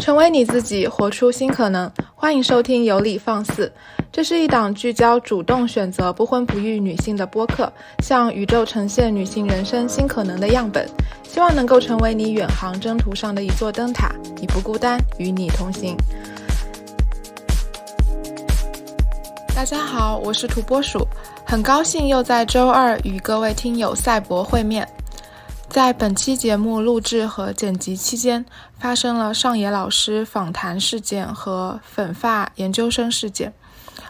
成为你自己，活出新可能。欢迎收听《有理放肆》，这是一档聚焦主动选择不婚不育女性的播客，向宇宙呈现女性人生新可能的样本，希望能够成为你远航征途上的一座灯塔。你不孤单，与你同行。大家好，我是土拨鼠，很高兴又在周二与各位听友赛博会面。在本期节目录制和剪辑期间，发生了上野老师访谈事件和粉发研究生事件。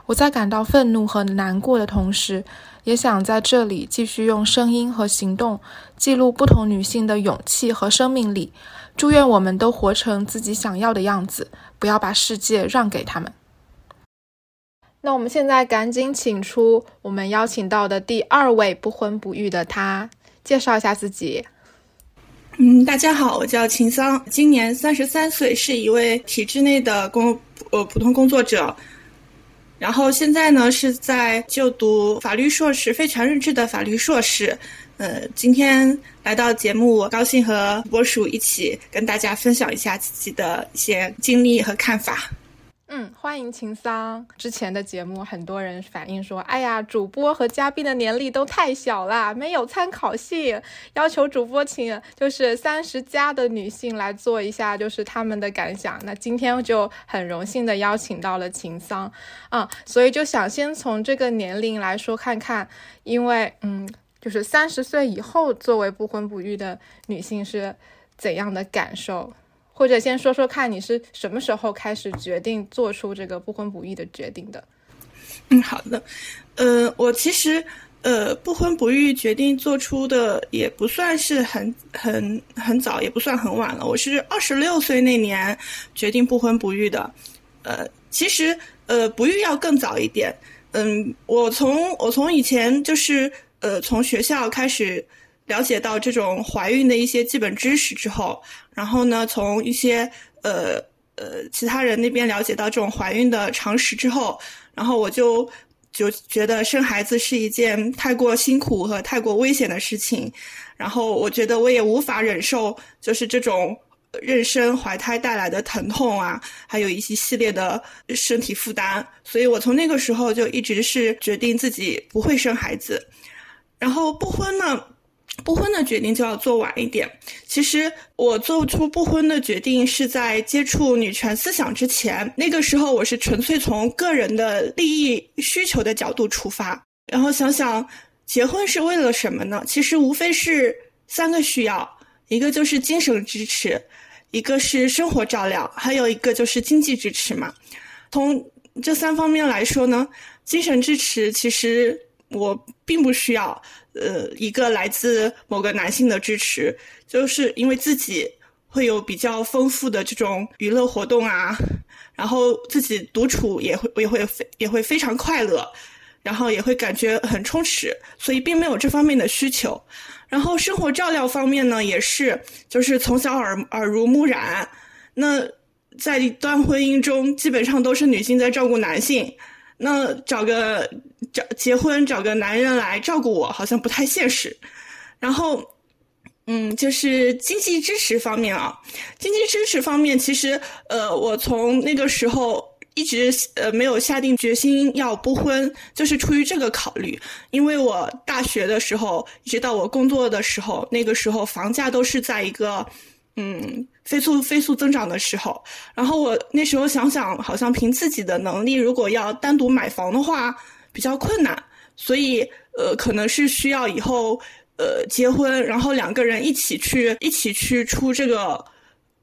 我在感到愤怒和难过的同时，也想在这里继续用声音和行动记录不同女性的勇气和生命力。祝愿我们都活成自己想要的样子，不要把世界让给他们。那我们现在赶紧请出我们邀请到的第二位不婚不育的她。介绍一下自己。嗯，大家好，我叫秦桑，今年三十三岁，是一位体制内的工呃普通工作者。然后现在呢是在就读法律硕士，非常认制的法律硕士。呃，今天来到节目，我高兴和博鼠一起跟大家分享一下自己的一些经历和看法。嗯，欢迎秦桑。之前的节目，很多人反映说，哎呀，主播和嘉宾的年龄都太小了，没有参考性，要求主播请就是三十加的女性来做一下，就是他们的感想。那今天就很荣幸的邀请到了秦桑，啊，所以就想先从这个年龄来说看看，因为嗯，就是三十岁以后作为不婚不育的女性是怎样的感受。或者先说说看，你是什么时候开始决定做出这个不婚不育的决定的？嗯，好的。呃，我其实呃不婚不育决定做出的也不算是很很很早，也不算很晚了。我是二十六岁那年决定不婚不育的。呃，其实呃不育要更早一点。嗯，我从我从以前就是呃从学校开始。了解到这种怀孕的一些基本知识之后，然后呢，从一些呃呃其他人那边了解到这种怀孕的常识之后，然后我就就觉得生孩子是一件太过辛苦和太过危险的事情，然后我觉得我也无法忍受就是这种妊娠怀胎带来的疼痛啊，还有一些系列的身体负担，所以我从那个时候就一直是决定自己不会生孩子，然后不婚呢。不婚的决定就要做晚一点。其实我做出不婚的决定是在接触女权思想之前，那个时候我是纯粹从个人的利益需求的角度出发，然后想想结婚是为了什么呢？其实无非是三个需要，一个就是精神支持，一个是生活照料，还有一个就是经济支持嘛。从这三方面来说呢，精神支持其实我并不需要。呃，一个来自某个男性的支持，就是因为自己会有比较丰富的这种娱乐活动啊，然后自己独处也会也会非也会非常快乐，然后也会感觉很充实，所以并没有这方面的需求。然后生活照料方面呢，也是就是从小耳耳濡目染，那在一段婚姻中，基本上都是女性在照顾男性。那找个找结婚找个男人来照顾我，好像不太现实。然后，嗯，就是经济支持方面啊，经济支持方面，其实呃，我从那个时候一直呃没有下定决心要不婚，就是出于这个考虑。因为我大学的时候，一直到我工作的时候，那个时候房价都是在一个嗯。飞速飞速增长的时候，然后我那时候想想，好像凭自己的能力，如果要单独买房的话比较困难，所以呃，可能是需要以后呃结婚，然后两个人一起去一起去出这个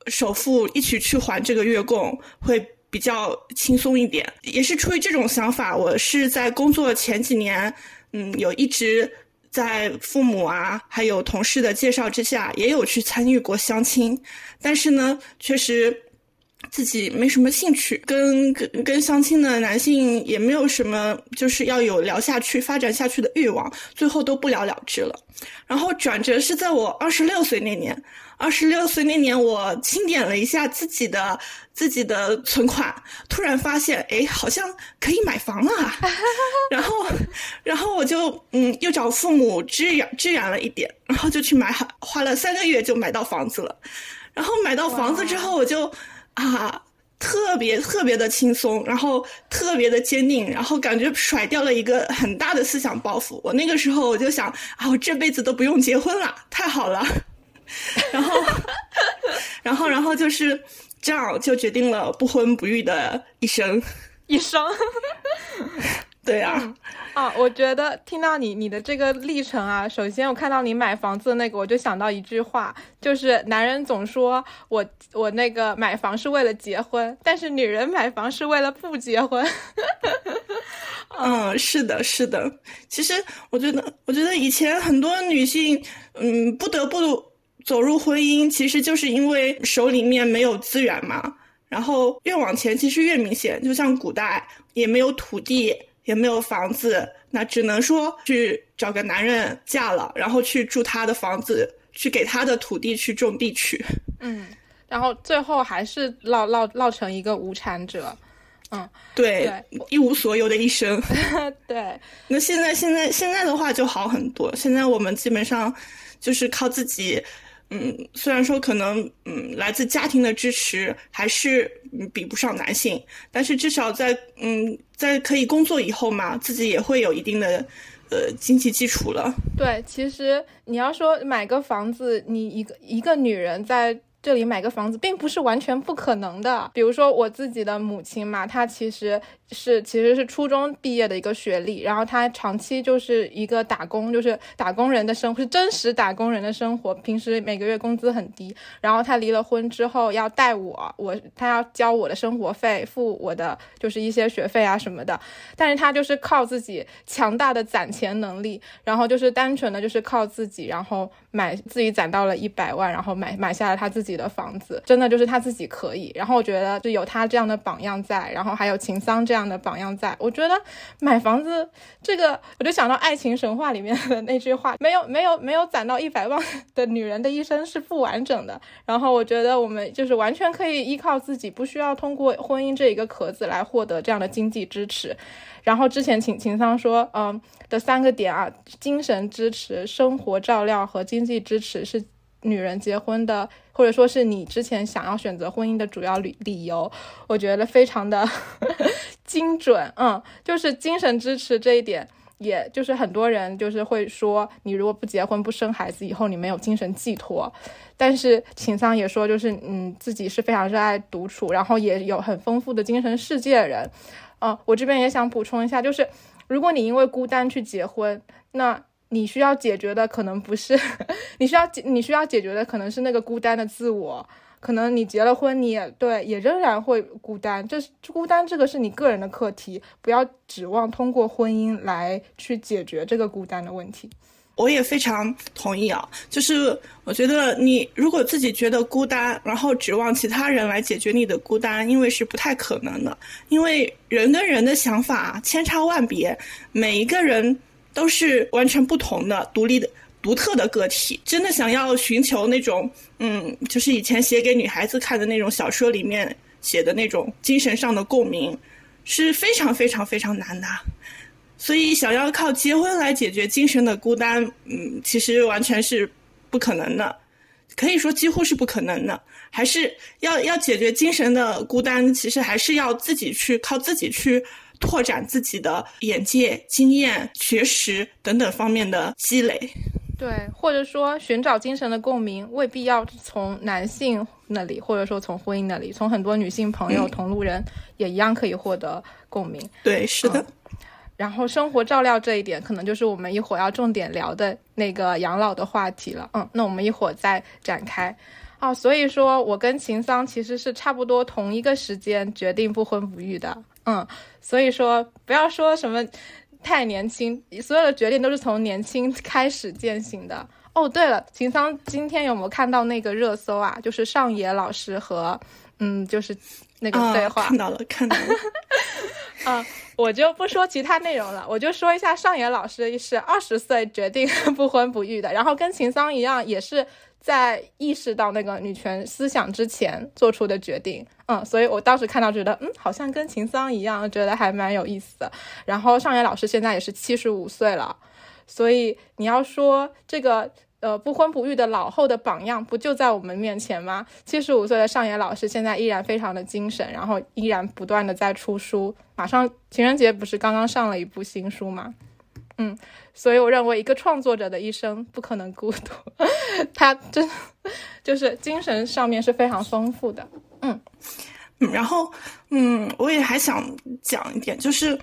首付，一起去还这个月供，会比较轻松一点。也是出于这种想法，我是在工作前几年，嗯，有一直。在父母啊，还有同事的介绍之下，也有去参与过相亲，但是呢，确实自己没什么兴趣，跟跟跟相亲的男性也没有什么就是要有聊下去、发展下去的欲望，最后都不了了之了。然后转折是在我二十六岁那年。二十六岁那年，我清点了一下自己的自己的存款，突然发现，哎，好像可以买房了啊。然后，然后我就嗯，又找父母支援支援了一点，然后就去买，花了三个月就买到房子了。然后买到房子之后，我就啊，特别特别的轻松，然后特别的坚定，然后感觉甩掉了一个很大的思想包袱。我那个时候我就想啊，我这辈子都不用结婚了，太好了。然后，然后，然后就是这样，就决定了不婚不育的一生，一生。对啊，啊，我觉得听到你你的这个历程啊，首先我看到你买房子的那个，我就想到一句话，就是男人总说我我那个买房是为了结婚，但是女人买房是为了不结婚。嗯，是的，是的。其实我觉得，我觉得以前很多女性，嗯，不得不走入婚姻，其实就是因为手里面没有资源嘛。然后越往前，其实越明显，就像古代也没有土地。也没有房子，那只能说去找个男人嫁了，然后去住他的房子，去给他的土地去种地去。嗯，然后最后还是落落落成一个无产者。嗯，对，一无所有的一生。对。那现在现在现在的话就好很多，现在我们基本上就是靠自己。嗯，虽然说可能嗯来自家庭的支持还是比不上男性，但是至少在嗯在可以工作以后嘛，自己也会有一定的呃经济基础了。对，其实你要说买个房子，你一个一个女人在。这里买个房子并不是完全不可能的。比如说我自己的母亲嘛，她其实是其实是初中毕业的一个学历，然后她长期就是一个打工，就是打工人的生活，是真实打工人的生活。平时每个月工资很低，然后她离了婚之后要带我，我她要交我的生活费，付我的就是一些学费啊什么的。但是她就是靠自己强大的攒钱能力，然后就是单纯的就是靠自己，然后买自己攒到了一百万，然后买买下了她自己。的房子真的就是他自己可以，然后我觉得就有他这样的榜样在，然后还有秦桑这样的榜样在，我觉得买房子这个，我就想到爱情神话里面的那句话，没 有没有没有攒到一百万的女人的一生是不完整的。然后我觉得我们就是完全可以依靠自己，不需要通过婚姻这一个壳子来获得这样的经济支持。然后之前秦秦桑说，嗯的三个点啊，精神支持、生活照料和经济支持是。女人结婚的，或者说是你之前想要选择婚姻的主要理理由，我觉得非常的 精准。嗯，就是精神支持这一点，也就是很多人就是会说，你如果不结婚不生孩子，以后你没有精神寄托。但是秦桑也说，就是嗯，自己是非常热爱独处，然后也有很丰富的精神世界的人。嗯，我这边也想补充一下，就是如果你因为孤单去结婚，那。你需要解决的可能不是，你需要解你需要解决的可能是那个孤单的自我。可能你结了婚，你也对，也仍然会孤单。这是孤单，这个是你个人的课题，不要指望通过婚姻来去解决这个孤单的问题。我也非常同意啊，就是我觉得你如果自己觉得孤单，然后指望其他人来解决你的孤单，因为是不太可能的。因为人跟人的想法千差万别，每一个人。都是完全不同的、独立的、独特的个体。真的想要寻求那种，嗯，就是以前写给女孩子看的那种小说里面写的那种精神上的共鸣，是非常非常非常难的。所以，想要靠结婚来解决精神的孤单，嗯，其实完全是不可能的，可以说几乎是不可能的。还是要要解决精神的孤单，其实还是要自己去靠自己去。拓展自己的眼界、经验、学识等等方面的积累，对，或者说寻找精神的共鸣，未必要从男性那里，或者说从婚姻那里，从很多女性朋友、同路人也一样可以获得共鸣。对，是的。然后生活照料这一点，可能就是我们一会儿要重点聊的那个养老的话题了。嗯，那我们一会儿再展开。哦，所以说我跟秦桑其实是差不多同一个时间决定不婚不育的。嗯，所以说不要说什么太年轻，所有的决定都是从年轻开始践行的。哦，对了，秦桑今天有没有看到那个热搜啊？就是上野老师和嗯，就是那个对话，看到了，看到了。啊，我就不说其他内容了，我就说一下上野老师是二十岁决定 不婚不育的，然后跟秦桑一样也是。在意识到那个女权思想之前做出的决定，嗯，所以我当时看到觉得，嗯，好像跟秦桑一样，觉得还蛮有意思的。然后上野老师现在也是七十五岁了，所以你要说这个呃不婚不育的老后的榜样不就在我们面前吗？七十五岁的上野老师现在依然非常的精神，然后依然不断的在出书。马上情人节不是刚刚上了一部新书吗？嗯，所以我认为一个创作者的一生不可能孤独，他真就是精神上面是非常丰富的。嗯。嗯，然后，嗯，我也还想讲一点，就是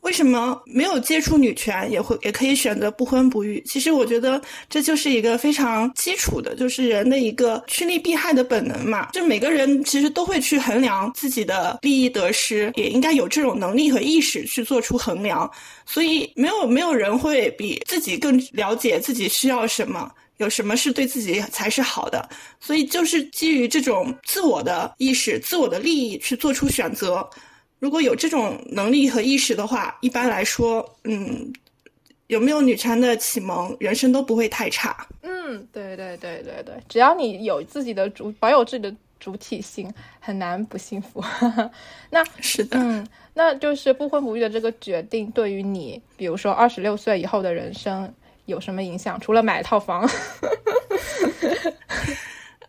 为什么没有接触女权也会也可以选择不婚不育？其实我觉得这就是一个非常基础的，就是人的一个趋利避害的本能嘛。就每个人其实都会去衡量自己的利益得失，也应该有这种能力和意识去做出衡量。所以，没有没有人会比自己更了解自己需要什么。有什么是对自己才是好的，所以就是基于这种自我的意识、自我的利益去做出选择。如果有这种能力和意识的话，一般来说，嗯，有没有女权的启蒙，人生都不会太差。嗯，对对对对对，只要你有自己的主，保有自己的主体性，很难不幸福。那是的，嗯，那就是不婚不育的这个决定，对于你，比如说二十六岁以后的人生。有什么影响？除了买套房，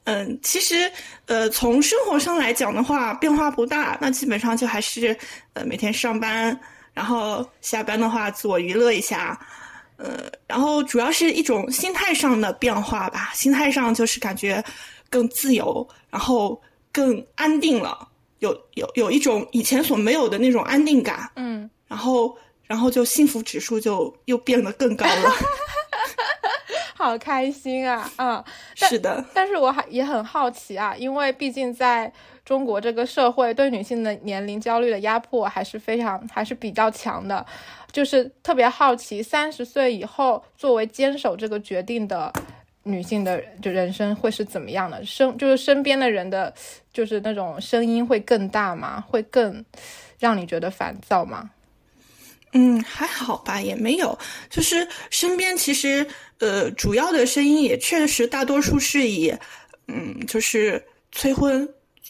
嗯，其实，呃，从生活上来讲的话，变化不大。那基本上就还是，呃，每天上班，然后下班的话自我娱乐一下，呃，然后主要是一种心态上的变化吧。心态上就是感觉更自由，然后更安定了，有有有一种以前所没有的那种安定感。嗯，然后。然后就幸福指数就又变得更高了，好开心啊！嗯，是的，但是我还也很好奇啊，因为毕竟在中国这个社会，对女性的年龄焦虑的压迫还是非常还是比较强的，就是特别好奇，三十岁以后作为坚守这个决定的女性的就人生会是怎么样的？身就是身边的人的，就是那种声音会更大吗？会更让你觉得烦躁吗？嗯，还好吧，也没有。就是身边其实，呃，主要的声音也确实大多数是以，嗯，就是催婚，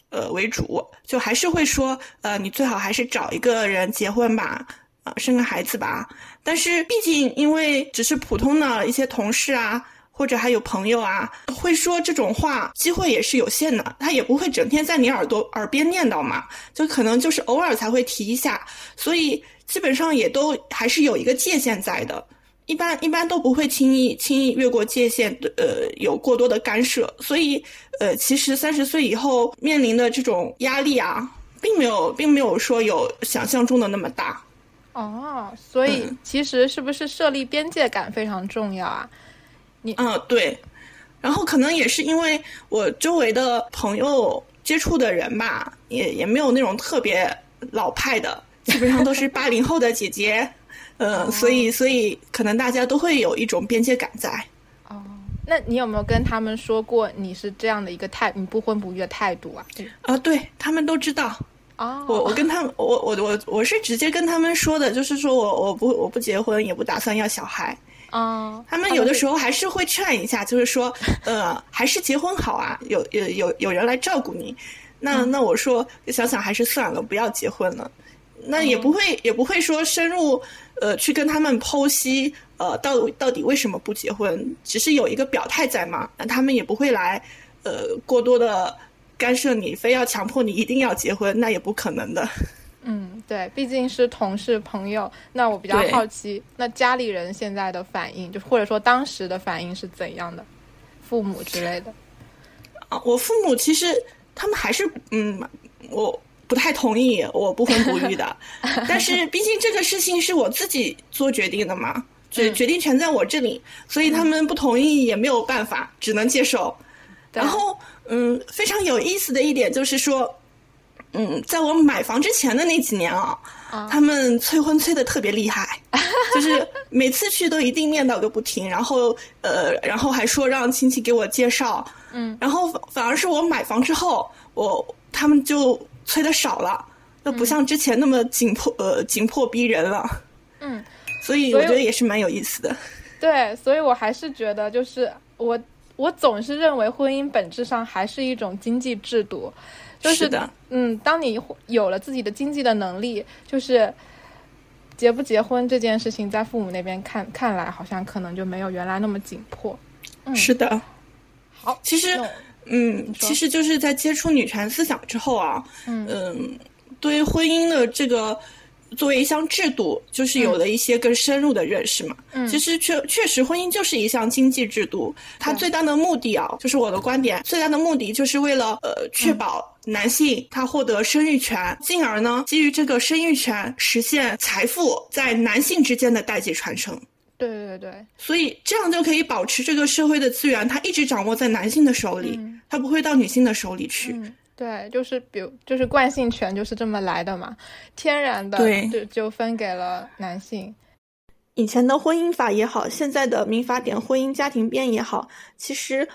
呃为主，就还是会说，呃，你最好还是找一个人结婚吧，啊，生个孩子吧。但是毕竟因为只是普通的一些同事啊，或者还有朋友啊，会说这种话，机会也是有限的，他也不会整天在你耳朵耳边念叨嘛，就可能就是偶尔才会提一下，所以。基本上也都还是有一个界限在的，一般一般都不会轻易轻易越过界限，呃，有过多的干涉。所以，呃，其实三十岁以后面临的这种压力啊，并没有并没有说有想象中的那么大。哦，所以其实是不是设立边界感非常重要啊？你嗯对，然后可能也是因为我周围的朋友接触的人吧，也也没有那种特别老派的。基本上都是八零后的姐姐，呃，所以所以可能大家都会有一种边界感在。哦，那你有没有跟他们说过你是这样的一个态，你不婚不育的态度啊？啊，对他们都知道。哦，我我跟他们，我我我我是直接跟他们说的，就是说我我不我不结婚，也不打算要小孩。哦，他们有的时候还是会劝一下，就是说，呃，还是结婚好啊，有有有有人来照顾你。那那我说想想还是算了，不要结婚了。那也不会，也不会说深入，呃，去跟他们剖析，呃，到到底为什么不结婚，只是有一个表态在嘛。那他们也不会来，呃，过多的干涉你，非要强迫你一定要结婚，那也不可能的。嗯，对，毕竟是同事朋友。那我比较好奇，那家里人现在的反应，就或者说当时的反应是怎样的？父母之类的。啊，我父母其实他们还是，嗯，我。不太同意我不婚不育的，但是毕竟这个事情是我自己做决定的嘛，决决定权在我这里，所以他们不同意也没有办法，只能接受。然后，嗯，非常有意思的一点就是说，嗯，在我买房之前的那几年啊，他们催婚催的特别厉害，就是每次去都一定念叨个不停，然后呃，然后还说让亲戚给我介绍，嗯，然后反而是我买房之后，我他们就。催的少了，那不像之前那么紧迫呃紧迫逼人了。嗯，所以我觉得也是蛮有意思的。对，所以我还是觉得，就是我我总是认为婚姻本质上还是一种经济制度。就是的。嗯，当你有了自己的经济的能力，就是结不结婚这件事情，在父母那边看看来，好像可能就没有原来那么紧迫。嗯是的。好，其实，嗯，其实就是在接触女权思想之后啊，嗯，对婚姻的这个作为一项制度，就是有了一些更深入的认识嘛。嗯，其实确确实，婚姻就是一项经济制度，它最大的目的啊，就是我的观点，最大的目的就是为了呃确保男性他获得生育权，进而呢，基于这个生育权实现财富在男性之间的代际传承。对对对，所以这样就可以保持这个社会的资源，它一直掌握在男性的手里，它不会到女性的手里去。对，就是比如就是惯性权就是这么来的嘛，天然的就就分给了男性。以前的婚姻法也好，现在的民法典婚姻家庭编也好，其实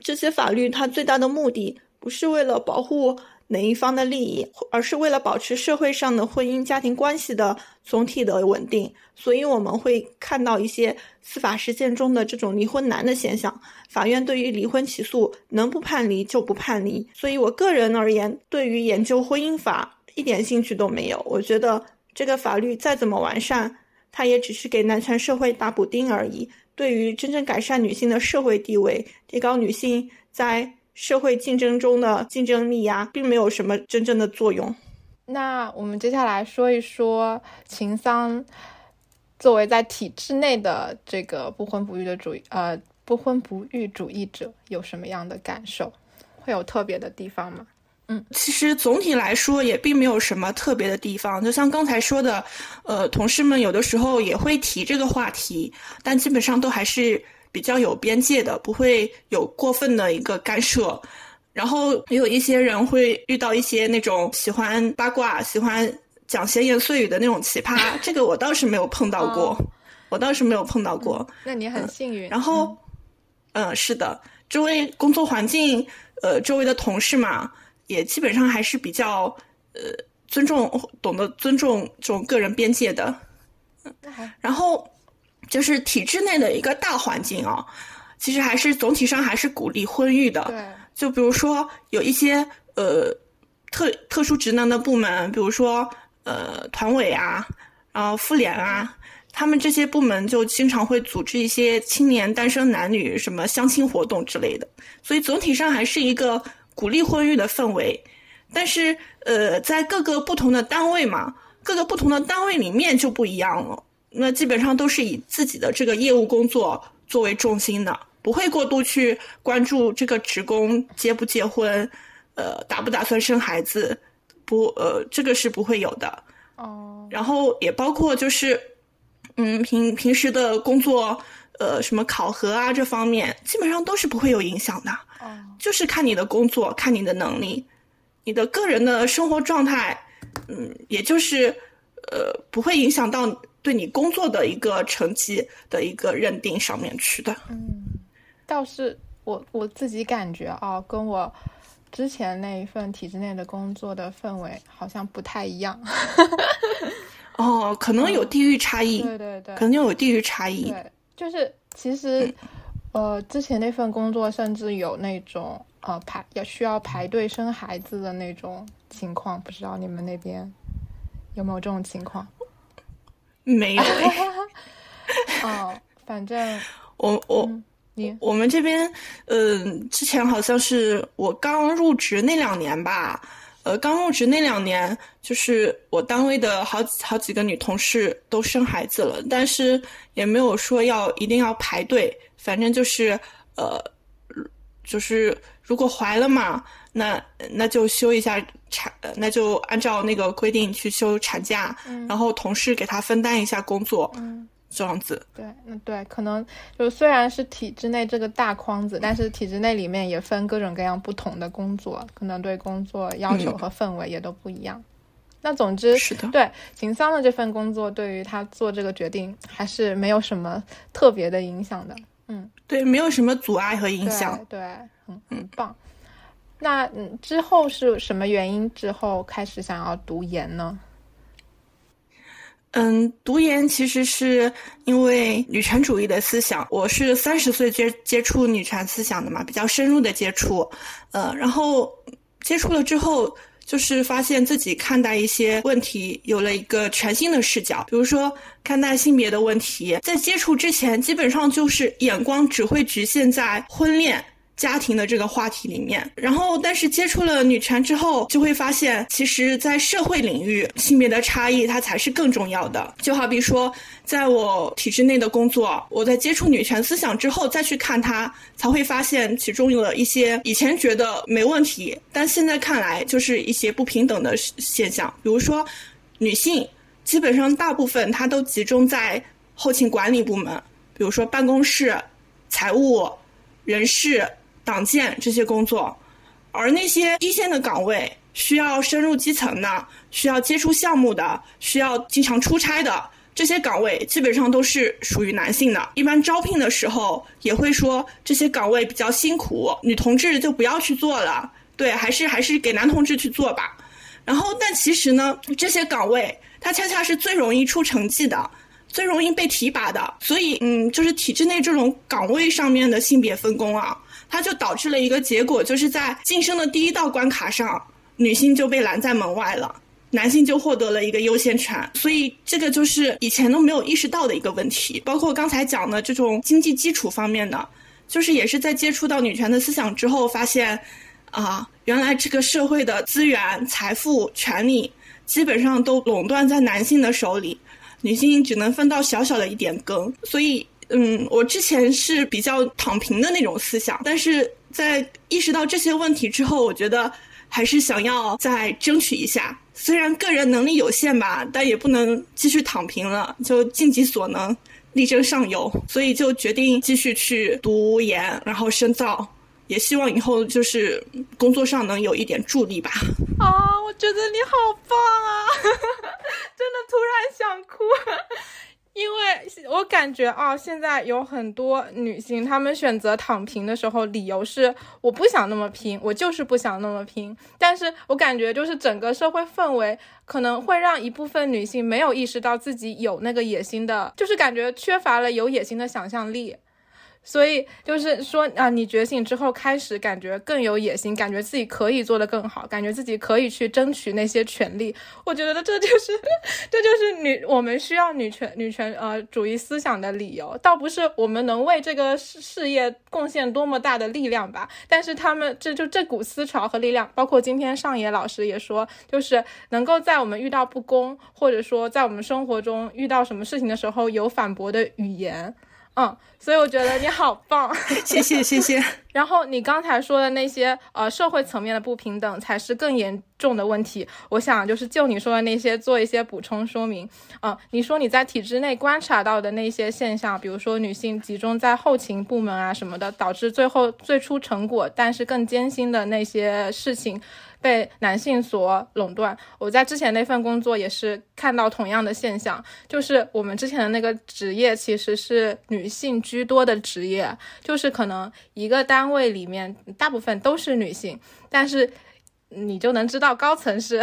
这些法律它最大的目的不是为了保护。哪一方的利益，而是为了保持社会上的婚姻家庭关系的总体的稳定，所以我们会看到一些司法实践中的这种离婚难的现象。法院对于离婚起诉能不判离就不判离。所以我个人而言，对于研究婚姻法一点兴趣都没有。我觉得这个法律再怎么完善，它也只是给男权社会打补丁而已。对于真正改善女性的社会地位，提高女性在社会竞争中的竞争力呀，并没有什么真正的作用。那我们接下来说一说秦桑作为在体制内的这个不婚不育的主呃不婚不育主义者有什么样的感受？会有特别的地方吗？嗯，其实总体来说也并没有什么特别的地方。就像刚才说的，呃，同事们有的时候也会提这个话题，但基本上都还是。比较有边界的，不会有过分的一个干涉，然后也有一些人会遇到一些那种喜欢八卦、喜欢讲闲言碎语的那种奇葩，这个我倒是没有碰到过，我倒是没有碰到过。那你很幸运。然后，嗯，是的，周围工作环境，呃，周围的同事嘛，也基本上还是比较呃尊重、懂得尊重这种个人边界的。然后。就是体制内的一个大环境啊，其实还是总体上还是鼓励婚育的。对，就比如说有一些呃特特殊职能的部门，比如说呃团委啊，然后妇联啊，他们这些部门就经常会组织一些青年单身男女什么相亲活动之类的。所以总体上还是一个鼓励婚育的氛围。但是呃，在各个不同的单位嘛，各个不同的单位里面就不一样了。那基本上都是以自己的这个业务工作作为重心的，不会过度去关注这个职工结不结婚，呃，打不打算生孩子，不，呃，这个是不会有的。哦。然后也包括就是，嗯，平平时的工作，呃，什么考核啊这方面，基本上都是不会有影响的。哦。就是看你的工作，看你的能力，你的个人的生活状态，嗯，也就是，呃，不会影响到。对你工作的一个成绩的一个认定上面去的，嗯，倒是我我自己感觉啊，跟我之前那一份体制内的工作的氛围好像不太一样。哦，可能有地域差异，对对对，可能有地域差异。对，就是其实，呃，之前那份工作甚至有那种呃排要需要排队生孩子的那种情况，不知道你们那边有没有这种情况？没有，哦，反正我我你我们这边，嗯，之前好像是我刚入职那两年吧，呃，刚入职那两年，就是我单位的好几好几个女同事都生孩子了，但是也没有说要一定要排队，反正就是呃，就是如果怀了嘛。那那就休一下产，那就按照那个规定去休产假，然后同事给他分担一下工作，这样子。对，那对，可能就虽然是体制内这个大框子，但是体制内里面也分各种各样不同的工作，可能对工作要求和氛围也都不一样。那总之，是的，对秦桑的这份工作，对于他做这个决定还是没有什么特别的影响的。嗯，对，没有什么阻碍和影响。对，很很棒。那嗯，之后是什么原因？之后开始想要读研呢？嗯，读研其实是因为女权主义的思想。我是三十岁接接触女权思想的嘛，比较深入的接触。呃，然后接触了之后，就是发现自己看待一些问题有了一个全新的视角。比如说，看待性别的问题，在接触之前，基本上就是眼光只会局限在婚恋。家庭的这个话题里面，然后但是接触了女权之后，就会发现，其实，在社会领域，性别的差异它才是更重要的。就好比说，在我体制内的工作，我在接触女权思想之后再去看它，才会发现其中有一些以前觉得没问题，但现在看来就是一些不平等的现象。比如说，女性基本上大部分她都集中在后勤管理部门，比如说办公室、财务、人事。党建这些工作，而那些一线的岗位需要深入基层的、需要接触项目的、需要经常出差的这些岗位，基本上都是属于男性的。一般招聘的时候也会说这些岗位比较辛苦，女同志就不要去做了。对，还是还是给男同志去做吧。然后，但其实呢，这些岗位它恰恰是最容易出成绩的，最容易被提拔的。所以，嗯，就是体制内这种岗位上面的性别分工啊。它就导致了一个结果，就是在晋升的第一道关卡上，女性就被拦在门外了，男性就获得了一个优先权。所以这个就是以前都没有意识到的一个问题。包括刚才讲的这种经济基础方面的，就是也是在接触到女权的思想之后，发现，啊，原来这个社会的资源、财富、权利基本上都垄断在男性的手里，女性只能分到小小的一点羹。所以。嗯，我之前是比较躺平的那种思想，但是在意识到这些问题之后，我觉得还是想要再争取一下。虽然个人能力有限吧，但也不能继续躺平了，就尽己所能，力争上游。所以就决定继续去读研，然后深造，也希望以后就是工作上能有一点助力吧。啊，我觉得你好棒啊！真的突然想哭。因为我感觉啊，现在有很多女性，她们选择躺平的时候，理由是我不想那么拼，我就是不想那么拼。但是我感觉就是整个社会氛围可能会让一部分女性没有意识到自己有那个野心的，就是感觉缺乏了有野心的想象力。所以就是说啊，你觉醒之后开始感觉更有野心，感觉自己可以做得更好，感觉自己可以去争取那些权利。我觉得这就是 这就是女我们需要女权女权呃主义思想的理由，倒不是我们能为这个事事业贡献多么大的力量吧。但是他们这就这股思潮和力量，包括今天上野老师也说，就是能够在我们遇到不公，或者说在我们生活中遇到什么事情的时候有反驳的语言。嗯，所以我觉得你好棒，谢 谢谢谢。然后你刚才说的那些呃社会层面的不平等才是更严重的问题。我想就是就你说的那些做一些补充说明。嗯，你说你在体制内观察到的那些现象，比如说女性集中在后勤部门啊什么的，导致最后最初成果但是更艰辛的那些事情。被男性所垄断。我在之前那份工作也是看到同样的现象，就是我们之前的那个职业其实是女性居多的职业，就是可能一个单位里面大部分都是女性，但是你就能知道高层是，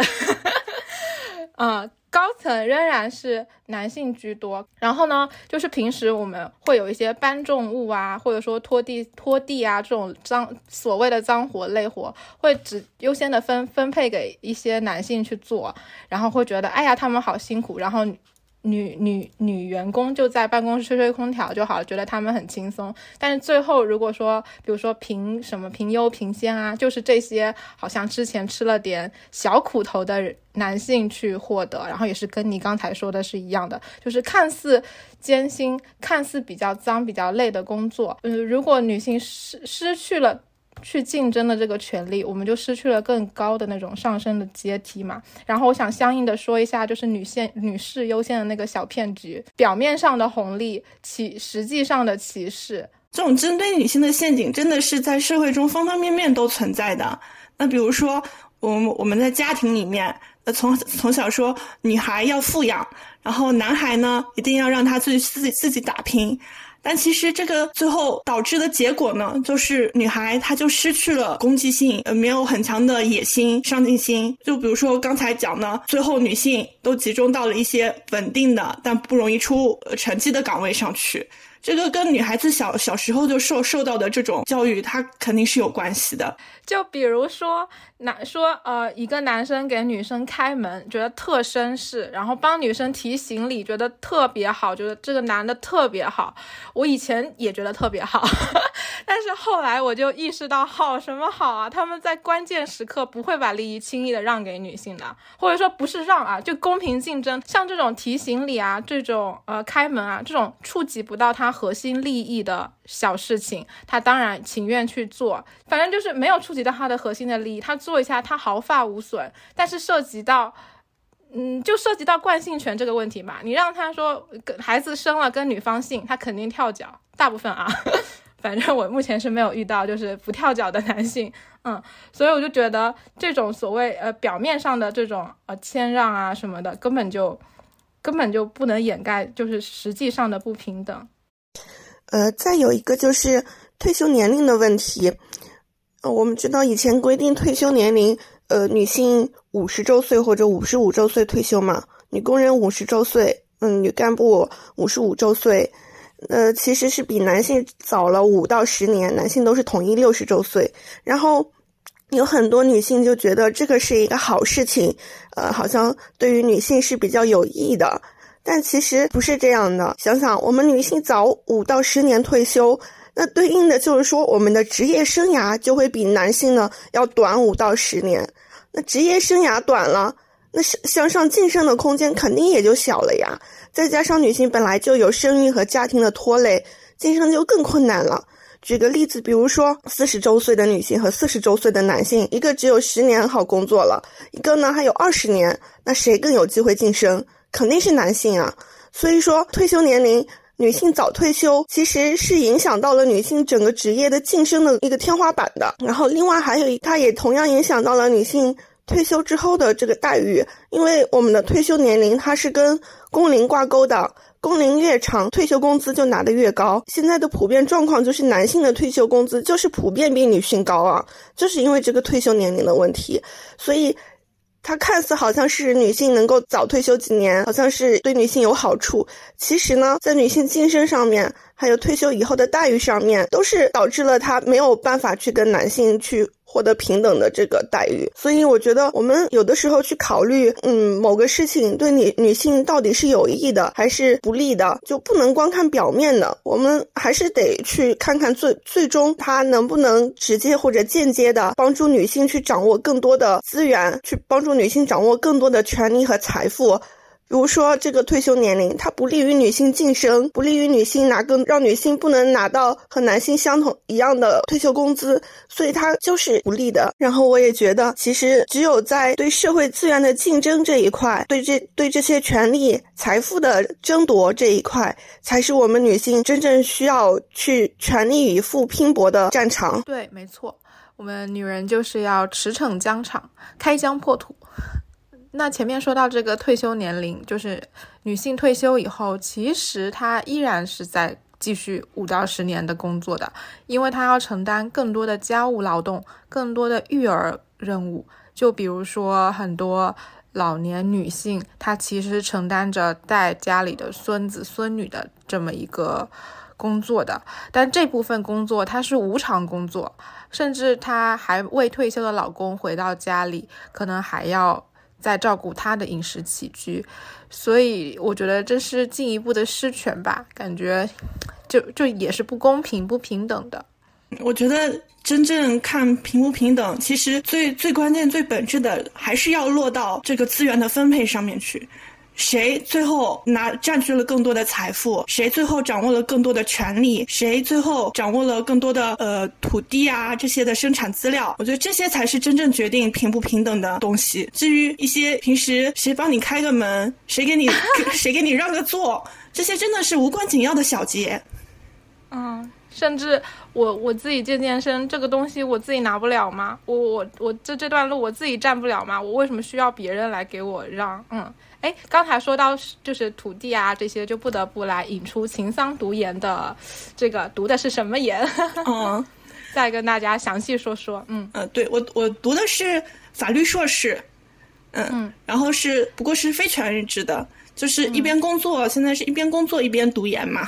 啊。高层仍然是男性居多，然后呢，就是平时我们会有一些搬重物啊，或者说拖地、拖地啊这种脏所谓的脏活累活，会只优先的分分配给一些男性去做，然后会觉得哎呀他们好辛苦，然后。女女女员工就在办公室吹吹空调就好了，觉得他们很轻松。但是最后如果说，比如说评什么评优评先啊，就是这些好像之前吃了点小苦头的男性去获得，然后也是跟你刚才说的是一样的，就是看似艰辛、看似比较脏、比较累的工作，嗯，如果女性失失去了。去竞争的这个权利，我们就失去了更高的那种上升的阶梯嘛。然后我想相应的说一下，就是女性女士优先的那个小骗局，表面上的红利，其实际上的歧视，这种针对女性的陷阱，真的是在社会中方方面面都存在的。那比如说，我们我们在家庭里面，呃，从从小说女孩要富养，然后男孩呢，一定要让他自己自己自己打拼。但其实这个最后导致的结果呢，就是女孩她就失去了攻击性，呃，没有很强的野心、上进心。就比如说刚才讲的，最后女性都集中到了一些稳定的但不容易出成绩的岗位上去。这个跟女孩子小小时候就受受到的这种教育，它肯定是有关系的。就比如说，男说呃，一个男生给女生开门，觉得特绅士，然后帮女生提行李，觉得特别好，觉得这个男的特别好。我以前也觉得特别好，但是后来我就意识到，好什么好啊？他们在关键时刻不会把利益轻易的让给女性的，或者说不是让啊，就公平竞争。像这种提行李啊，这种呃开门啊，这种触及不到他。核心利益的小事情，他当然情愿去做，反正就是没有触及到他的核心的利益，他做一下他毫发无损。但是涉及到，嗯，就涉及到惯性权这个问题嘛，你让他说跟孩子生了跟女方姓，他肯定跳脚。大部分啊，反正我目前是没有遇到就是不跳脚的男性，嗯，所以我就觉得这种所谓呃表面上的这种呃谦让啊什么的，根本就根本就不能掩盖就是实际上的不平等。呃，再有一个就是退休年龄的问题。呃，我们知道以前规定退休年龄，呃，女性五十周岁或者五十五周岁退休嘛，女工人五十周岁，嗯，女干部五十五周岁，呃，其实是比男性早了五到十年，男性都是统一六十周岁。然后有很多女性就觉得这个是一个好事情，呃，好像对于女性是比较有益的。但其实不是这样的。想想，我们女性早五到十年退休，那对应的就是说，我们的职业生涯就会比男性呢要短五到十年。那职业生涯短了，那向向上晋升的空间肯定也就小了呀。再加上女性本来就有生育和家庭的拖累，晋升就更困难了。举个例子，比如说四十周岁的女性和四十周岁的男性，一个只有十年好工作了，一个呢还有二十年，那谁更有机会晋升？肯定是男性啊，所以说退休年龄女性早退休，其实是影响到了女性整个职业的晋升的一个天花板的。然后另外还有一，它也同样影响到了女性退休之后的这个待遇，因为我们的退休年龄它是跟工龄挂钩的，工龄越长，退休工资就拿得越高。现在的普遍状况就是男性的退休工资就是普遍比女性高啊，就是因为这个退休年龄的问题，所以。它看似好像是女性能够早退休几年，好像是对女性有好处。其实呢，在女性晋升上面，还有退休以后的待遇上面，都是导致了她没有办法去跟男性去。获得平等的这个待遇，所以我觉得我们有的时候去考虑，嗯，某个事情对女女性到底是有益的还是不利的，就不能光看表面的，我们还是得去看看最最终它能不能直接或者间接的帮助女性去掌握更多的资源，去帮助女性掌握更多的权利和财富。比如说，这个退休年龄它不利于女性晋升，不利于女性拿更让女性不能拿到和男性相同一样的退休工资，所以它就是不利的。然后我也觉得，其实只有在对社会资源的竞争这一块，对这对这些权利、财富的争夺这一块，才是我们女性真正需要去全力以赴拼搏的战场。对，没错，我们女人就是要驰骋疆场，开疆破土。那前面说到这个退休年龄，就是女性退休以后，其实她依然是在继续五到十年的工作的，因为她要承担更多的家务劳动，更多的育儿任务。就比如说很多老年女性，她其实承担着带家里的孙子孙女的这么一个工作的，但这部分工作她是无偿工作，甚至她还未退休的老公回到家里，可能还要。在照顾他的饮食起居，所以我觉得这是进一步的失权吧，感觉就就也是不公平、不平等的。我觉得真正看平不平等，其实最最关键、最本质的，还是要落到这个资源的分配上面去。谁最后拿占据了更多的财富？谁最后掌握了更多的权利？谁最后掌握了更多的呃土地啊这些的生产资料？我觉得这些才是真正决定平不平等的东西。至于一些平时谁帮你开个门，谁给你 谁给你让个座，这些真的是无关紧要的小节。嗯，甚至我我自己健健身这个东西我自己拿不了吗？我我我这这段路我自己站不了吗？我为什么需要别人来给我让？嗯。哎，刚才说到就是土地啊这些，就不得不来引出秦桑读研的，这个读的是什么研？嗯，再跟大家详细说说。嗯嗯，对我我读的是法律硕士，嗯嗯，然后是不过是非全日制的，就是一边工作，现在是一边工作一边读研嘛。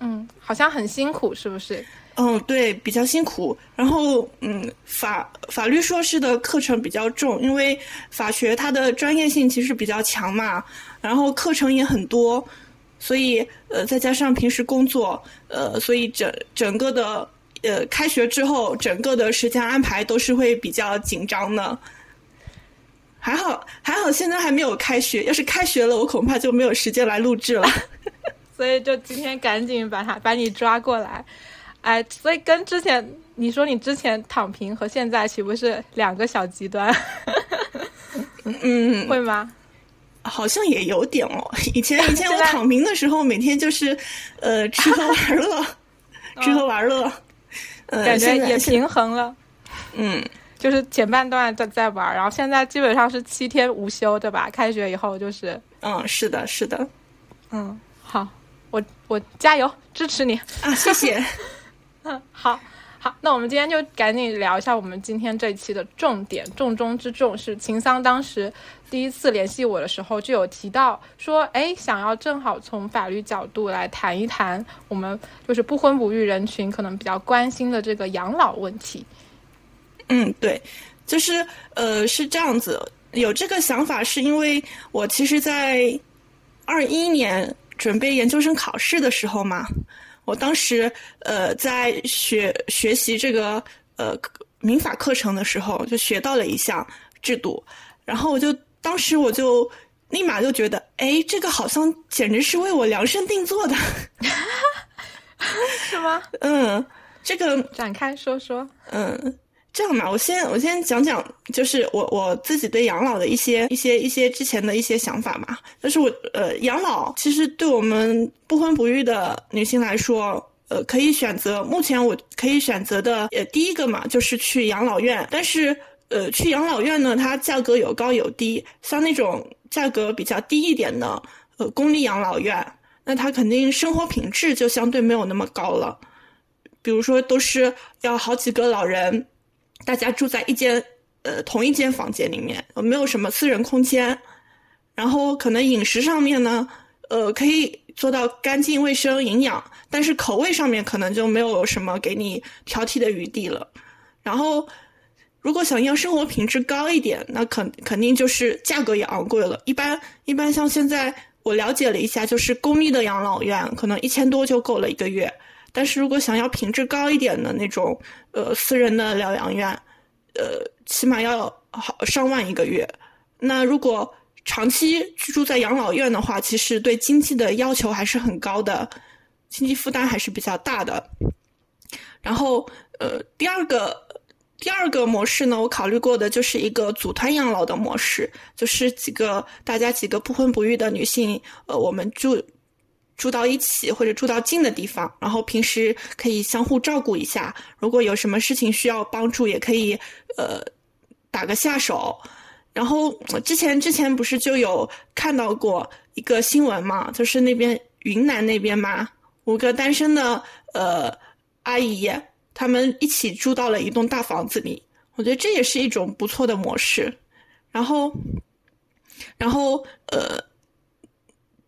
嗯，好像很辛苦，是不是？嗯，对，比较辛苦。然后，嗯，法法律硕士的课程比较重，因为法学它的专业性其实比较强嘛，然后课程也很多，所以呃，再加上平时工作，呃，所以整整个的呃，开学之后，整个的时间安排都是会比较紧张的。还好，还好，现在还没有开学。要是开学了，我恐怕就没有时间来录制了。所以就今天赶紧把他把你抓过来。哎，所以跟之前你说你之前躺平和现在岂不是两个小极端？嗯，会吗？好像也有点哦。以前以前我 躺平的时候，每天就是呃吃喝玩乐，吃喝玩 乐，呃，感觉也平衡了。嗯，就是前半段在在玩，然后现在基本上是七天无休，对吧？开学以后就是。嗯，是的，是的。嗯，好，我我加油支持你啊！谢谢。好好，那我们今天就赶紧聊一下我们今天这一期的重点，重中之重是秦桑当时第一次联系我的时候就有提到说，哎，想要正好从法律角度来谈一谈我们就是不婚不育人群可能比较关心的这个养老问题。嗯，对，就是呃是这样子，有这个想法是因为我其实，在二一年准备研究生考试的时候嘛。我当时呃在学学习这个呃民法课程的时候，就学到了一项制度，然后我就当时我就立马就觉得，哎，这个好像简直是为我量身定做的 是吗？嗯，这个展开说说，嗯。这样嘛，我先我先讲讲，就是我我自己对养老的一些一些一些之前的一些想法嘛。但是我呃，养老其实对我们不婚不育的女性来说，呃，可以选择。目前我可以选择的呃，第一个嘛，就是去养老院。但是呃，去养老院呢，它价格有高有低。像那种价格比较低一点的呃公立养老院，那它肯定生活品质就相对没有那么高了。比如说，都是要好几个老人。大家住在一间呃同一间房间里面，没有什么私人空间，然后可能饮食上面呢，呃可以做到干净卫生营养，但是口味上面可能就没有什么给你挑剔的余地了。然后如果想要生活品质高一点，那肯肯定就是价格也昂贵了。一般一般像现在我了解了一下，就是公立的养老院可能一千多就够了一个月。但是如果想要品质高一点的那种，呃，私人的疗养院，呃，起码要好上万一个月。那如果长期居住在养老院的话，其实对经济的要求还是很高的，经济负担还是比较大的。然后，呃，第二个第二个模式呢，我考虑过的就是一个组团养老的模式，就是几个大家几个不婚不育的女性，呃，我们住。住到一起或者住到近的地方，然后平时可以相互照顾一下。如果有什么事情需要帮助，也可以呃打个下手。然后之前之前不是就有看到过一个新闻嘛，就是那边云南那边嘛，五个单身的呃阿姨，他们一起住到了一栋大房子里。我觉得这也是一种不错的模式。然后，然后呃。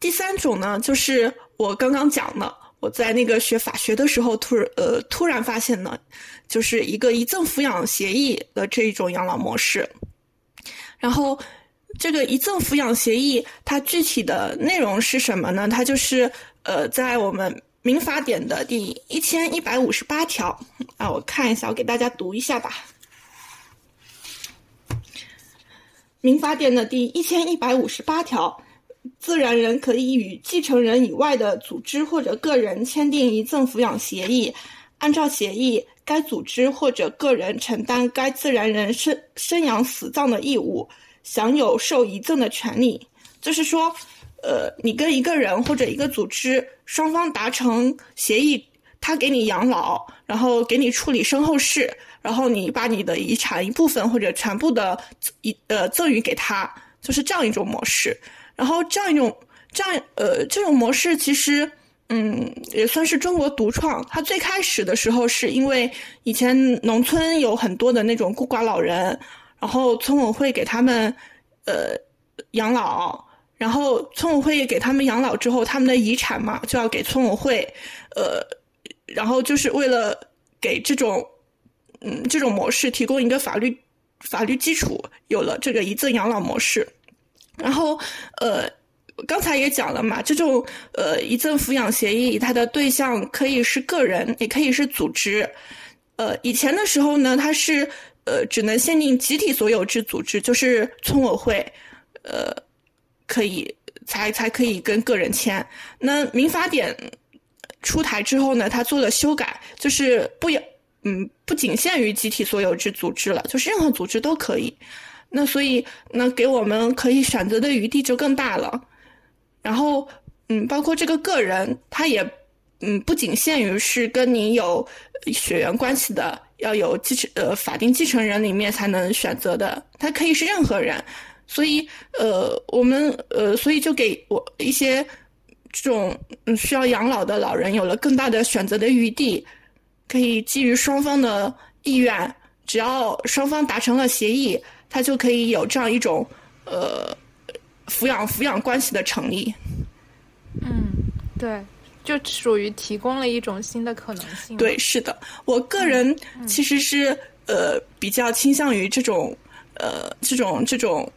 第三种呢，就是我刚刚讲的，我在那个学法学的时候，突呃突然发现呢，就是一个遗赠抚养协议的这一种养老模式。然后，这个遗赠抚养协议它具体的内容是什么呢？它就是呃，在我们民法典的第一千一百五十八条啊，我看一下，我给大家读一下吧。民法典的第一千一百五十八条。自然人可以与继承人以外的组织或者个人签订遗赠抚养协议，按照协议，该组织或者个人承担该自然人生生养死葬的义务，享有受遗赠的权利。就是说，呃，你跟一个人或者一个组织双方达成协议，他给你养老，然后给你处理身后事，然后你把你的遗产一部分或者全部的遗呃赠予给他，就是这样一种模式。然后这样一种这样呃这种模式其实嗯也算是中国独创。它最开始的时候是因为以前农村有很多的那种孤寡老人，然后村委会给他们呃养老，然后村委会给他们养老之后，他们的遗产嘛就要给村委会，呃，然后就是为了给这种，嗯，这种模式提供一个法律法律基础，有了这个遗赠养老模式。然后，呃，刚才也讲了嘛，这种呃遗赠抚养协议，它的对象可以是个人，也可以是组织。呃，以前的时候呢，它是呃只能限定集体所有制组织，就是村委会，呃。可以才才可以跟个人签。那民法典出台之后呢，他做了修改，就是不要嗯不仅限于集体所有制组织了，就是任何组织都可以。那所以那给我们可以选择的余地就更大了。然后嗯，包括这个个人，他也嗯不仅限于是跟你有血缘关系的，要有继承呃法定继承人里面才能选择的，他可以是任何人。所以，呃，我们呃，所以就给我一些这种需要养老的老人有了更大的选择的余地，可以基于双方的意愿，只要双方达成了协议，他就可以有这样一种呃抚养抚养关系的成立。嗯，对，就属于提供了一种新的可能性。对，是的，我个人其实是呃比较倾向于这种呃这种这种。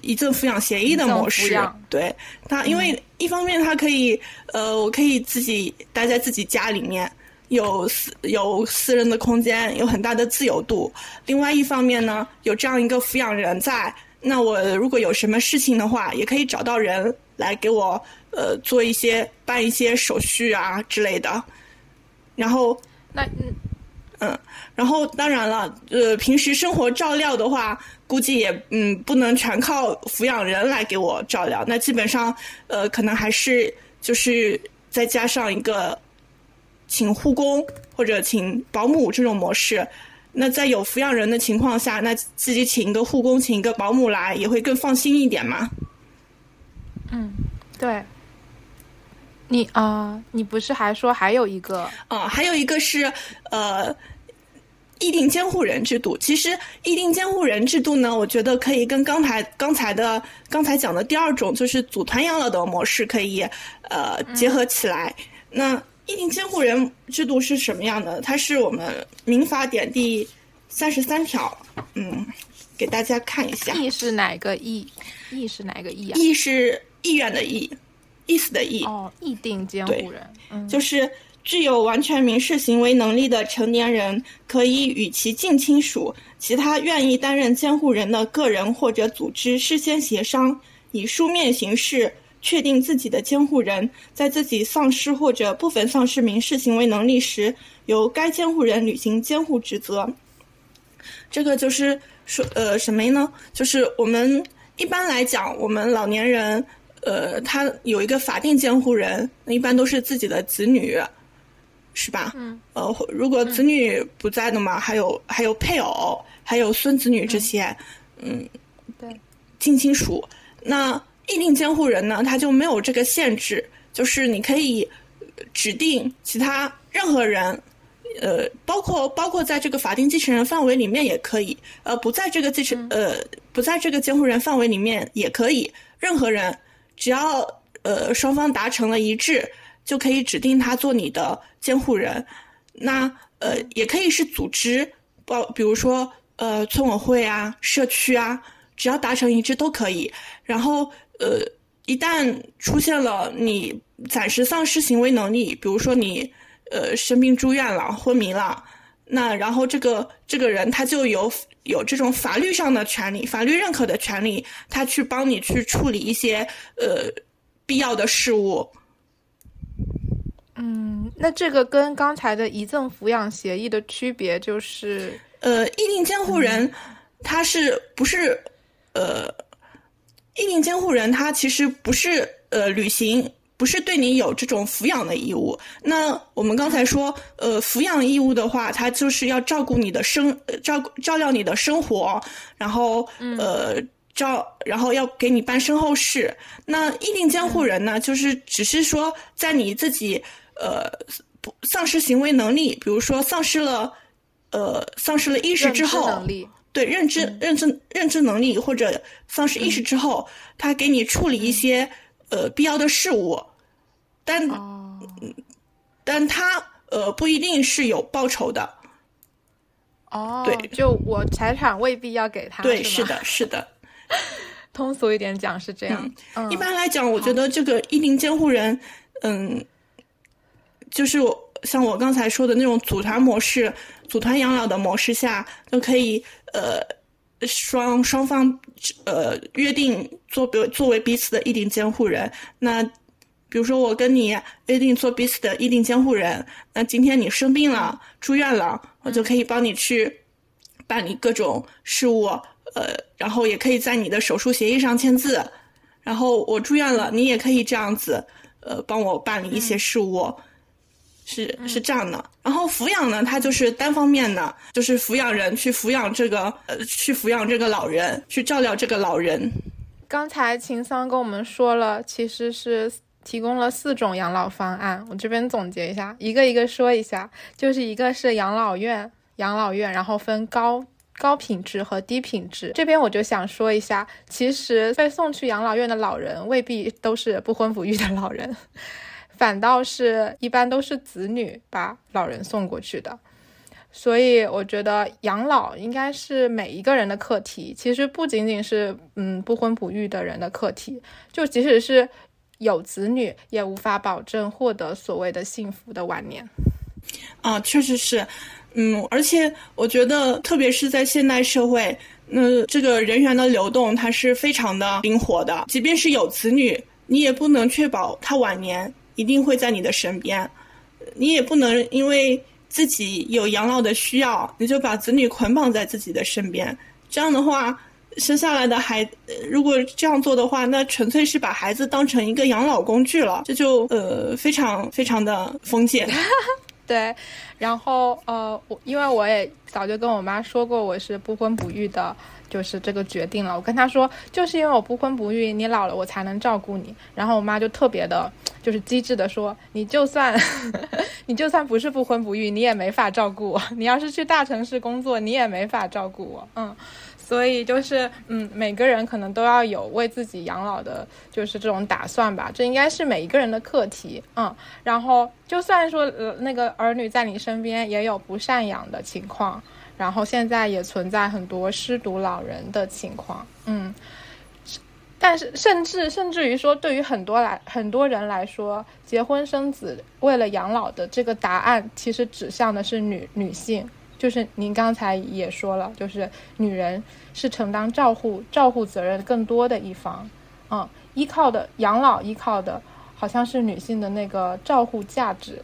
一赠抚养协议的模式，对它，因为一方面它可以，呃，我可以自己待在自己家里面，有私有私人的空间，有很大的自由度。另外一方面呢，有这样一个抚养人在，那我如果有什么事情的话，也可以找到人来给我，呃，做一些办一些手续啊之类的。然后，那嗯。嗯，然后当然了，呃，平时生活照料的话，估计也嗯不能全靠抚养人来给我照料，那基本上呃可能还是就是再加上一个请护工或者请保姆这种模式。那在有抚养人的情况下，那自己请一个护工，请一个保姆来也会更放心一点嘛。嗯，对。你啊，你不是还说还有一个？哦，还有一个是呃。议定监护人制度，其实议定监护人制度呢，我觉得可以跟刚才刚才的刚才讲的第二种，就是组团养老的模式可以呃结合起来。那议定监护人制度是什么样的？它是我们民法典第三十三条，嗯，给大家看一下。意是哪个意？意是哪个意啊？意是意愿的意，意思的意。哦，意定监护人，嗯，就是。具有完全民事行为能力的成年人，可以与其近亲属、其他愿意担任监护人的个人或者组织事先协商，以书面形式确定自己的监护人，在自己丧失或者部分丧失民事行为能力时，由该监护人履行监护职责。这个就是说，呃，什么呢？就是我们一般来讲，我们老年人，呃，他有一个法定监护人，那一般都是自己的子女。是吧？嗯。呃，如果子女不在的嘛，还有还有配偶，还有孙子女这些，嗯，对，近亲属。那议定监护人呢，他就没有这个限制，就是你可以指定其他任何人，呃，包括包括在这个法定继承人范围里面也可以，呃，不在这个继承呃不在这个监护人范围里面也可以，任何人只要呃双方达成了一致。就可以指定他做你的监护人，那呃也可以是组织，包比如说呃村委会啊、社区啊，只要达成一致都可以。然后呃一旦出现了你暂时丧失行为能力，比如说你呃生病住院了、昏迷了，那然后这个这个人他就有有这种法律上的权利、法律认可的权利，他去帮你去处理一些呃必要的事务。嗯，那这个跟刚才的遗赠抚养协议的区别就是，呃，意定监护人他是不是呃，议定监护人他其实不是呃履行，不是对你有这种抚养的义务。那我们刚才说，呃，抚养义务的话，他就是要照顾你的生，照照料你的生活，然后呃照，然后要给你办身后事。那意定监护人呢，就是只是说在你自己。呃，丧失行为能力，比如说丧失了，呃，丧失了意识之后，对认知、认知、认知能力或者丧失意识之后，他给你处理一些呃必要的事物，但但他呃不一定是有报酬的。哦，对就我财产未必要给他，对，是是的，是的。通俗一点讲是这样。嗯，一般来讲，我觉得这个一定监护人，嗯，就是我像我刚才说的那种组团模式、组团养老的模式下，都可以呃双双方呃约定作为作为彼此的一定监护人。那比如说我跟你约定做彼此的一定监护人，那今天你生病了、住院了，我就可以帮你去办理各种事务。呃，然后也可以在你的手术协议上签字，然后我住院了，你也可以这样子，呃，帮我办理一些事务，是是这样的。然后抚养呢，它就是单方面的，就是抚养人去抚养这个，呃，去抚养这个老人，去照料这个老人。刚才秦桑跟我们说了，其实是提供了四种养老方案。我这边总结一下，一个一个说一下，就是一个是养老院，养老院，然后分高。高品质和低品质，这边我就想说一下，其实被送去养老院的老人未必都是不婚不育的老人，反倒是一般都是子女把老人送过去的。所以我觉得养老应该是每一个人的课题，其实不仅仅是嗯不婚不育的人的课题，就即使是有子女，也无法保证获得所谓的幸福的晚年。啊，确实是。嗯，而且我觉得，特别是在现代社会，那这个人员的流动，它是非常的灵活的。即便是有子女，你也不能确保他晚年一定会在你的身边，你也不能因为自己有养老的需要，你就把子女捆绑在自己的身边。这样的话，生下来的孩，如果这样做的话，那纯粹是把孩子当成一个养老工具了，这就呃非常非常的封建。对，然后呃，我因为我也早就跟我妈说过我是不婚不育的，就是这个决定了。我跟她说，就是因为我不婚不育，你老了我才能照顾你。然后我妈就特别的，就是机智的说，你就算 你就算不是不婚不育，你也没法照顾我。你要是去大城市工作，你也没法照顾我。嗯。所以就是，嗯，每个人可能都要有为自己养老的，就是这种打算吧。这应该是每一个人的课题，嗯。然后，就算说，呃，那个儿女在你身边，也有不赡养的情况。然后现在也存在很多失独老人的情况，嗯。但是，甚至甚至于说，对于很多来很多人来说，结婚生子为了养老的这个答案，其实指向的是女女性。就是您刚才也说了，就是女人是承担照护照护责任更多的一方，嗯，依靠的养老依靠的好像是女性的那个照护价值，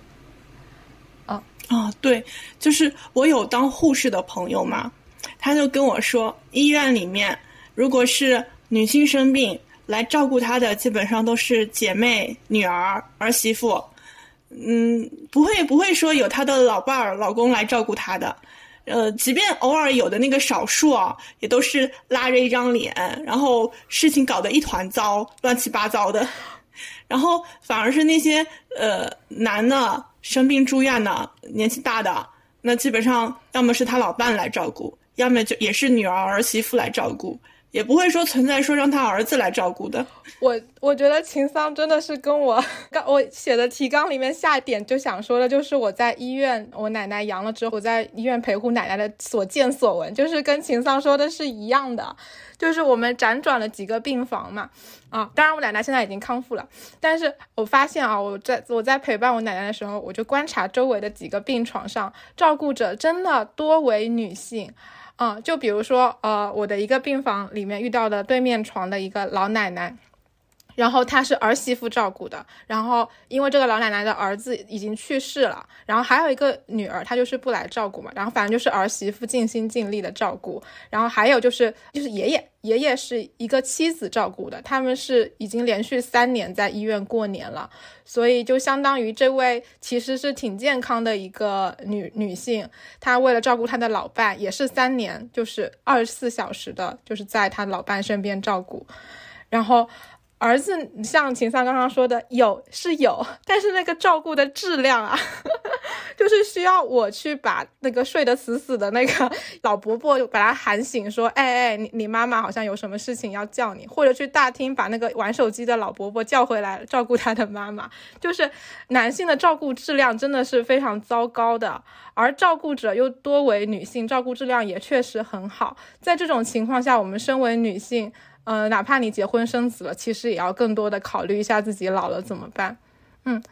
啊啊，对，就是我有当护士的朋友嘛，他就跟我说，医院里面如果是女性生病来照顾她的，基本上都是姐妹、女儿、儿媳妇。嗯，不会不会说有她的老伴儿、老公来照顾她的，呃，即便偶尔有的那个少数啊，也都是拉着一张脸，然后事情搞得一团糟，乱七八糟的，然后反而是那些呃男的生病住院的、年纪大的，那基本上要么是他老伴来照顾，要么就也是女儿儿媳妇来照顾。也不会说存在说让他儿子来照顾的。我我觉得秦桑真的是跟我刚我写的提纲里面下一点就想说的，就是我在医院我奶奶阳了之后，我在医院陪护奶奶的所见所闻，就是跟秦桑说的是一样的。就是我们辗转了几个病房嘛，啊，当然我奶奶现在已经康复了，但是我发现啊，我在我在陪伴我奶奶的时候，我就观察周围的几个病床上，照顾者真的多为女性。嗯，就比如说，呃，我的一个病房里面遇到的对面床的一个老奶奶。然后她是儿媳妇照顾的，然后因为这个老奶奶的儿子已经去世了，然后还有一个女儿，她就是不来照顾嘛，然后反正就是儿媳妇尽心尽力的照顾，然后还有就是就是爷爷，爷爷是一个妻子照顾的，他们是已经连续三年在医院过年了，所以就相当于这位其实是挺健康的一个女女性，她为了照顾她的老伴，也是三年就是二十四小时的，就是在她老伴身边照顾，然后。儿子像秦桑刚刚说的，有是有，但是那个照顾的质量啊，就是需要我去把那个睡得死死的那个老伯伯把他喊醒，说，哎哎，你你妈妈好像有什么事情要叫你，或者去大厅把那个玩手机的老伯伯叫回来照顾他的妈妈。就是男性的照顾质量真的是非常糟糕的，而照顾者又多为女性，照顾质量也确实很好。在这种情况下，我们身为女性，呃，哪怕你结婚生子了，其实也要更多的考虑一下自己老了怎么办。嗯。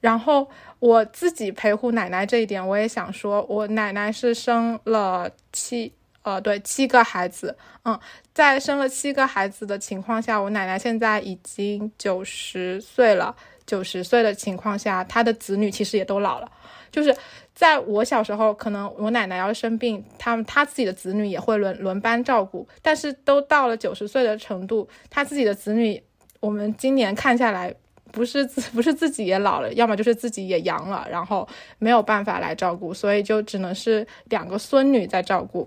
然后我自己陪护奶奶这一点，我也想说，我奶奶是生了七，呃，对，七个孩子，嗯，在生了七个孩子的情况下，我奶奶现在已经九十岁了。九十岁的情况下，她的子女其实也都老了。就是在我小时候，可能我奶奶要生病，他们他自己的子女也会轮轮班照顾。但是都到了九十岁的程度，他自己的子女，我们今年看下来。不是自不是自己也老了，要么就是自己也阳了，然后没有办法来照顾，所以就只能是两个孙女在照顾，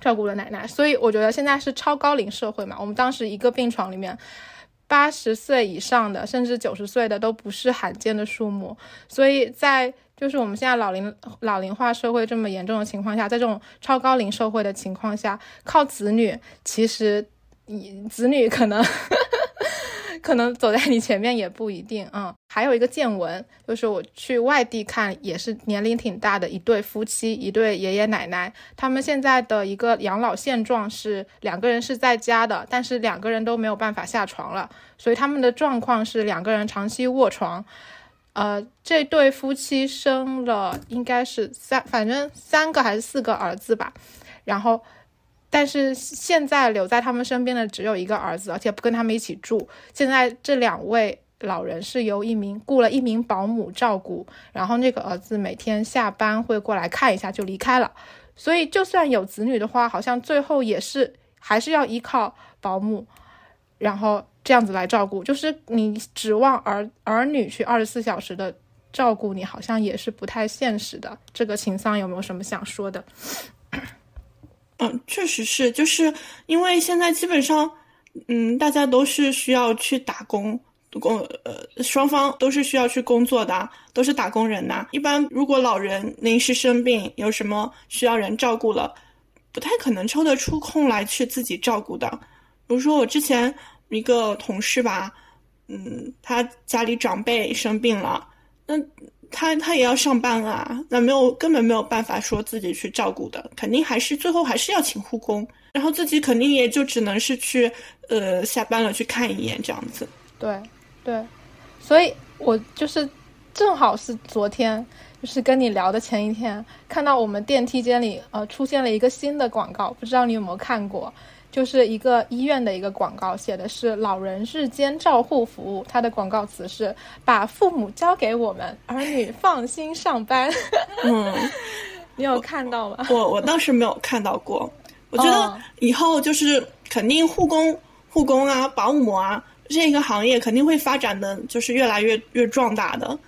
照顾了奶奶。所以我觉得现在是超高龄社会嘛，我们当时一个病床里面，八十岁以上的甚至九十岁的都不是罕见的数目。所以在就是我们现在老龄老龄化社会这么严重的情况下，在这种超高龄社会的情况下，靠子女其实你子女可能。可能走在你前面也不一定啊。还有一个见闻，就是我去外地看，也是年龄挺大的一对夫妻，一对爷爷奶奶。他们现在的一个养老现状是两个人是在家的，但是两个人都没有办法下床了，所以他们的状况是两个人长期卧床。呃，这对夫妻生了应该是三，反正三个还是四个儿子吧，然后。但是现在留在他们身边的只有一个儿子，而且不跟他们一起住。现在这两位老人是由一名雇了一名保姆照顾，然后那个儿子每天下班会过来看一下就离开了。所以就算有子女的话，好像最后也是还是要依靠保姆，然后这样子来照顾。就是你指望儿儿女去二十四小时的照顾你，好像也是不太现实的。这个情桑有没有什么想说的？嗯，确实是，就是因为现在基本上，嗯，大家都是需要去打工，工呃，双方都是需要去工作的，都是打工人呐。一般如果老人临时生病，有什么需要人照顾了，不太可能抽得出空来去自己照顾的。比如说我之前一个同事吧，嗯，他家里长辈生病了，那。他他也要上班啊，那没有根本没有办法说自己去照顾的，肯定还是最后还是要请护工，然后自己肯定也就只能是去呃下班了去看一眼这样子。对，对，所以我就是正好是昨天就是跟你聊的前一天，看到我们电梯间里呃出现了一个新的广告，不知道你有没有看过。就是一个医院的一个广告，写的是老人日间照护服务。它的广告词是“把父母交给我们，儿女放心上班”。嗯，你有看到吗？我我倒是没有看到过。我觉得以后就是肯定护工、护工啊、保姆啊这个行业肯定会发展的，就是越来越越壮大的。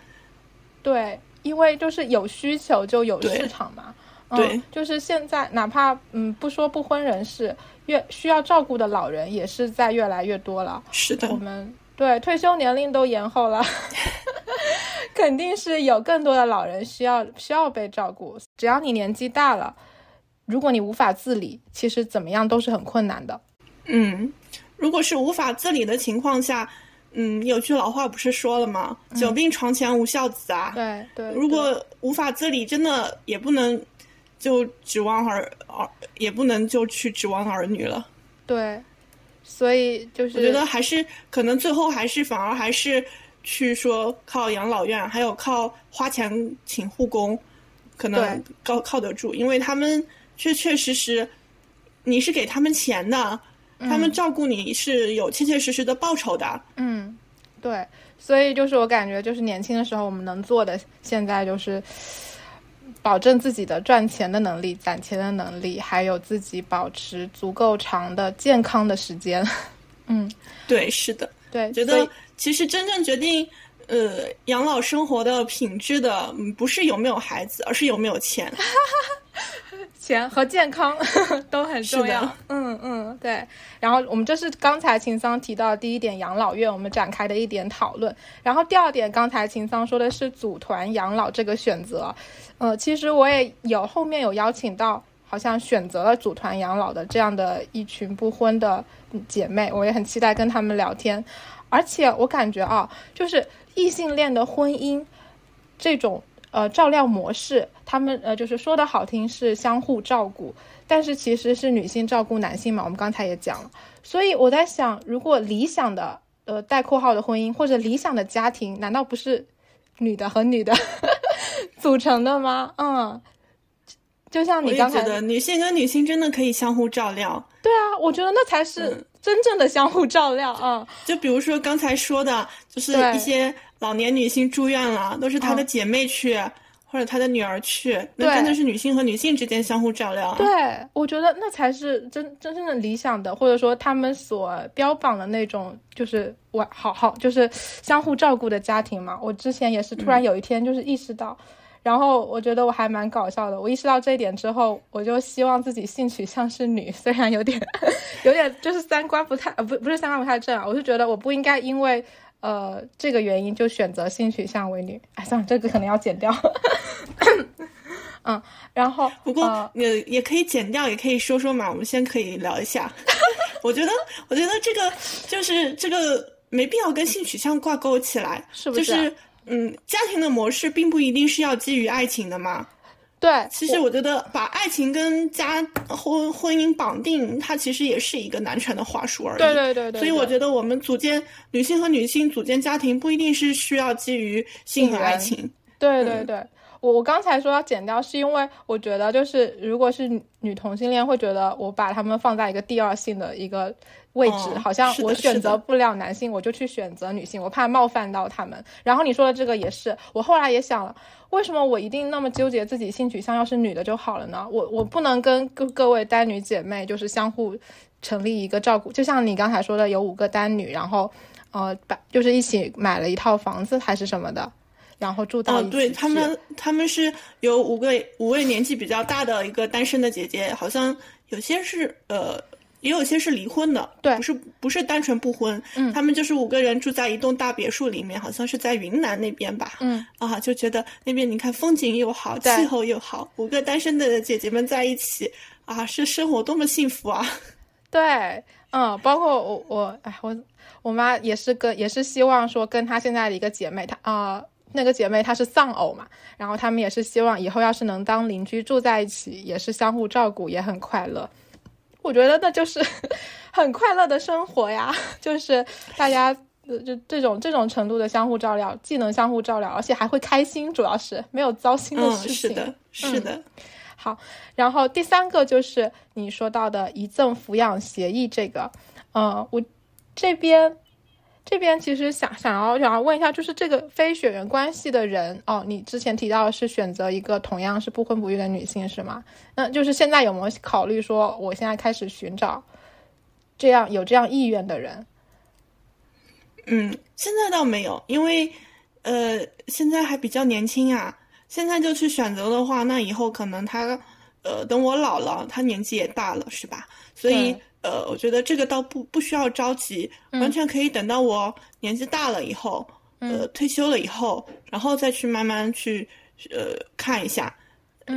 对，因为就是有需求就有市场嘛。对，就是现在，哪怕嗯不说不婚人士。越需要照顾的老人也是在越来越多了。是的，我们对退休年龄都延后了，肯定是有更多的老人需要需要被照顾。只要你年纪大了，如果你无法自理，其实怎么样都是很困难的。嗯，如果是无法自理的情况下，嗯，有句老话不是说了吗？“久病床前无孝子”啊。对对。如果无法自理，真的也不能。就指望儿儿，也不能就去指望儿女了。对，所以就是我觉得还是可能最后还是反而还是去说靠养老院，还有靠花钱请护工，可能靠靠得住，因为他们确确实实你是给他们钱的，他们照顾你是有切切实实的报酬的。嗯，对，所以就是我感觉就是年轻的时候我们能做的，现在就是。保证自己的赚钱的能力、攒钱的能力，还有自己保持足够长的健康的时间。嗯，对，是的，对，觉得其实真正决定呃养老生活的品质的，不是有没有孩子，而是有没有钱。钱和健康 都很重要。嗯嗯，对。然后我们这是刚才秦桑提到第一点养老院，我们展开的一点讨论。然后第二点，刚才秦桑说的是组团养老这个选择。呃，其实我也有后面有邀请到，好像选择了组团养老的这样的一群不婚的姐妹，我也很期待跟他们聊天。而且我感觉啊，就是异性恋的婚姻这种。呃，照料模式，他们呃，就是说的好听是相互照顾，但是其实是女性照顾男性嘛。我们刚才也讲了，所以我在想，如果理想的呃带括号的婚姻或者理想的家庭，难道不是女的和女的 组成的吗？嗯，就像你刚才的，女性跟女性真的可以相互照料。对啊，我觉得那才是真正的相互照料啊。就比如说刚才说的，就是一些。老年女性住院了，都是她的姐妹去，或者她的女儿去，那真的是女性和女性之间相互照料。对，我觉得那才是真真正的理想的，或者说他们所标榜的那种，就是我好好就是相互照顾的家庭嘛。我之前也是突然有一天就是意识到，然后我觉得我还蛮搞笑的。我意识到这一点之后，我就希望自己性取向是女，虽然有点有点就是三观不太呃不不是三观不太正啊，我是觉得我不应该因为。呃，这个原因就选择性取向为女。哎，算了，这个可能要剪掉。嗯，然后不过也也可以剪掉，也可以说说嘛。我们先可以聊一下。我觉得，我觉得这个就是这个没必要跟性取向挂钩起来，是不是？就是嗯，家庭的模式并不一定是要基于爱情的嘛。对，其实我觉得把爱情跟家婚婚姻绑定，它其实也是一个男权的话术而已。对对对对。所以我觉得我们组建女性和女性组建家庭，不一定是需要基于性和爱情。对对对，我我刚才说要剪掉，是因为我觉得就是如果是女同性恋，会觉得我把他们放在一个第二性的一个。位置好像我选择不了男性，我就去选择女性，我怕冒犯到他们。然后你说的这个也是，我后来也想了，为什么我一定那么纠结自己性取向要是女的就好了呢？我我不能跟各各位单女姐妹就是相互成立一个照顾，就像你刚才说的，有五个单女，然后呃把就是一起买了一套房子还是什么的，然后住到一起。对他们他们是有五个五位年纪比较大的一个单身的姐姐，好像有些是呃。也有些是离婚的，对，不是不是单纯不婚，嗯，他们就是五个人住在一栋大别墅里面，好像是在云南那边吧，嗯，啊，就觉得那边你看风景又好，气候又好，五个单身的姐姐们在一起，啊，是生活多么幸福啊！对，嗯，包括我我哎我我妈也是跟也是希望说跟她现在的一个姐妹，她啊那个姐妹她是丧偶嘛，然后他们也是希望以后要是能当邻居住在一起，也是相互照顾，也很快乐。我觉得那就是 很快乐的生活呀，就是大家就这种这种程度的相互照料，既能相互照料，而且还会开心，主要是没有糟心的事情。是的，是的。好，然后第三个就是你说到的遗赠抚养协议，这个，呃，我这边。这边其实想想要想要问一下，就是这个非血缘关系的人哦，你之前提到的是选择一个同样是不婚不育的女性是吗？那就是现在有没有考虑说，我现在开始寻找这样有这样意愿的人？嗯，现在倒没有，因为呃，现在还比较年轻啊。现在就去选择的话，那以后可能他呃，等我老了，他年纪也大了，是吧？所以。呃，我觉得这个倒不不需要着急，完全可以等到我年纪大了以后，呃，退休了以后，然后再去慢慢去呃看一下。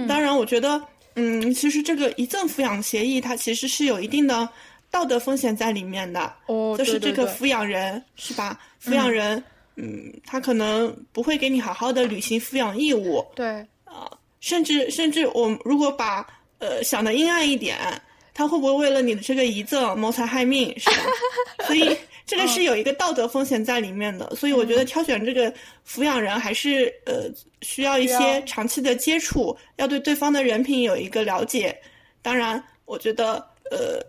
当然，我觉得，嗯，其实这个遗赠抚养协议它其实是有一定的道德风险在里面的。哦，就是这个抚养人是吧？抚养人，嗯，他可能不会给你好好的履行抚养义务。对。啊，甚至甚至我如果把呃想的阴暗一点。他会不会为了你的这个遗赠谋财害命，是吧？所以 这个是有一个道德风险在里面的。所以我觉得挑选这个抚养人还是呃需要一些长期的接触，要对对方的人品有一个了解。当然，我觉得呃，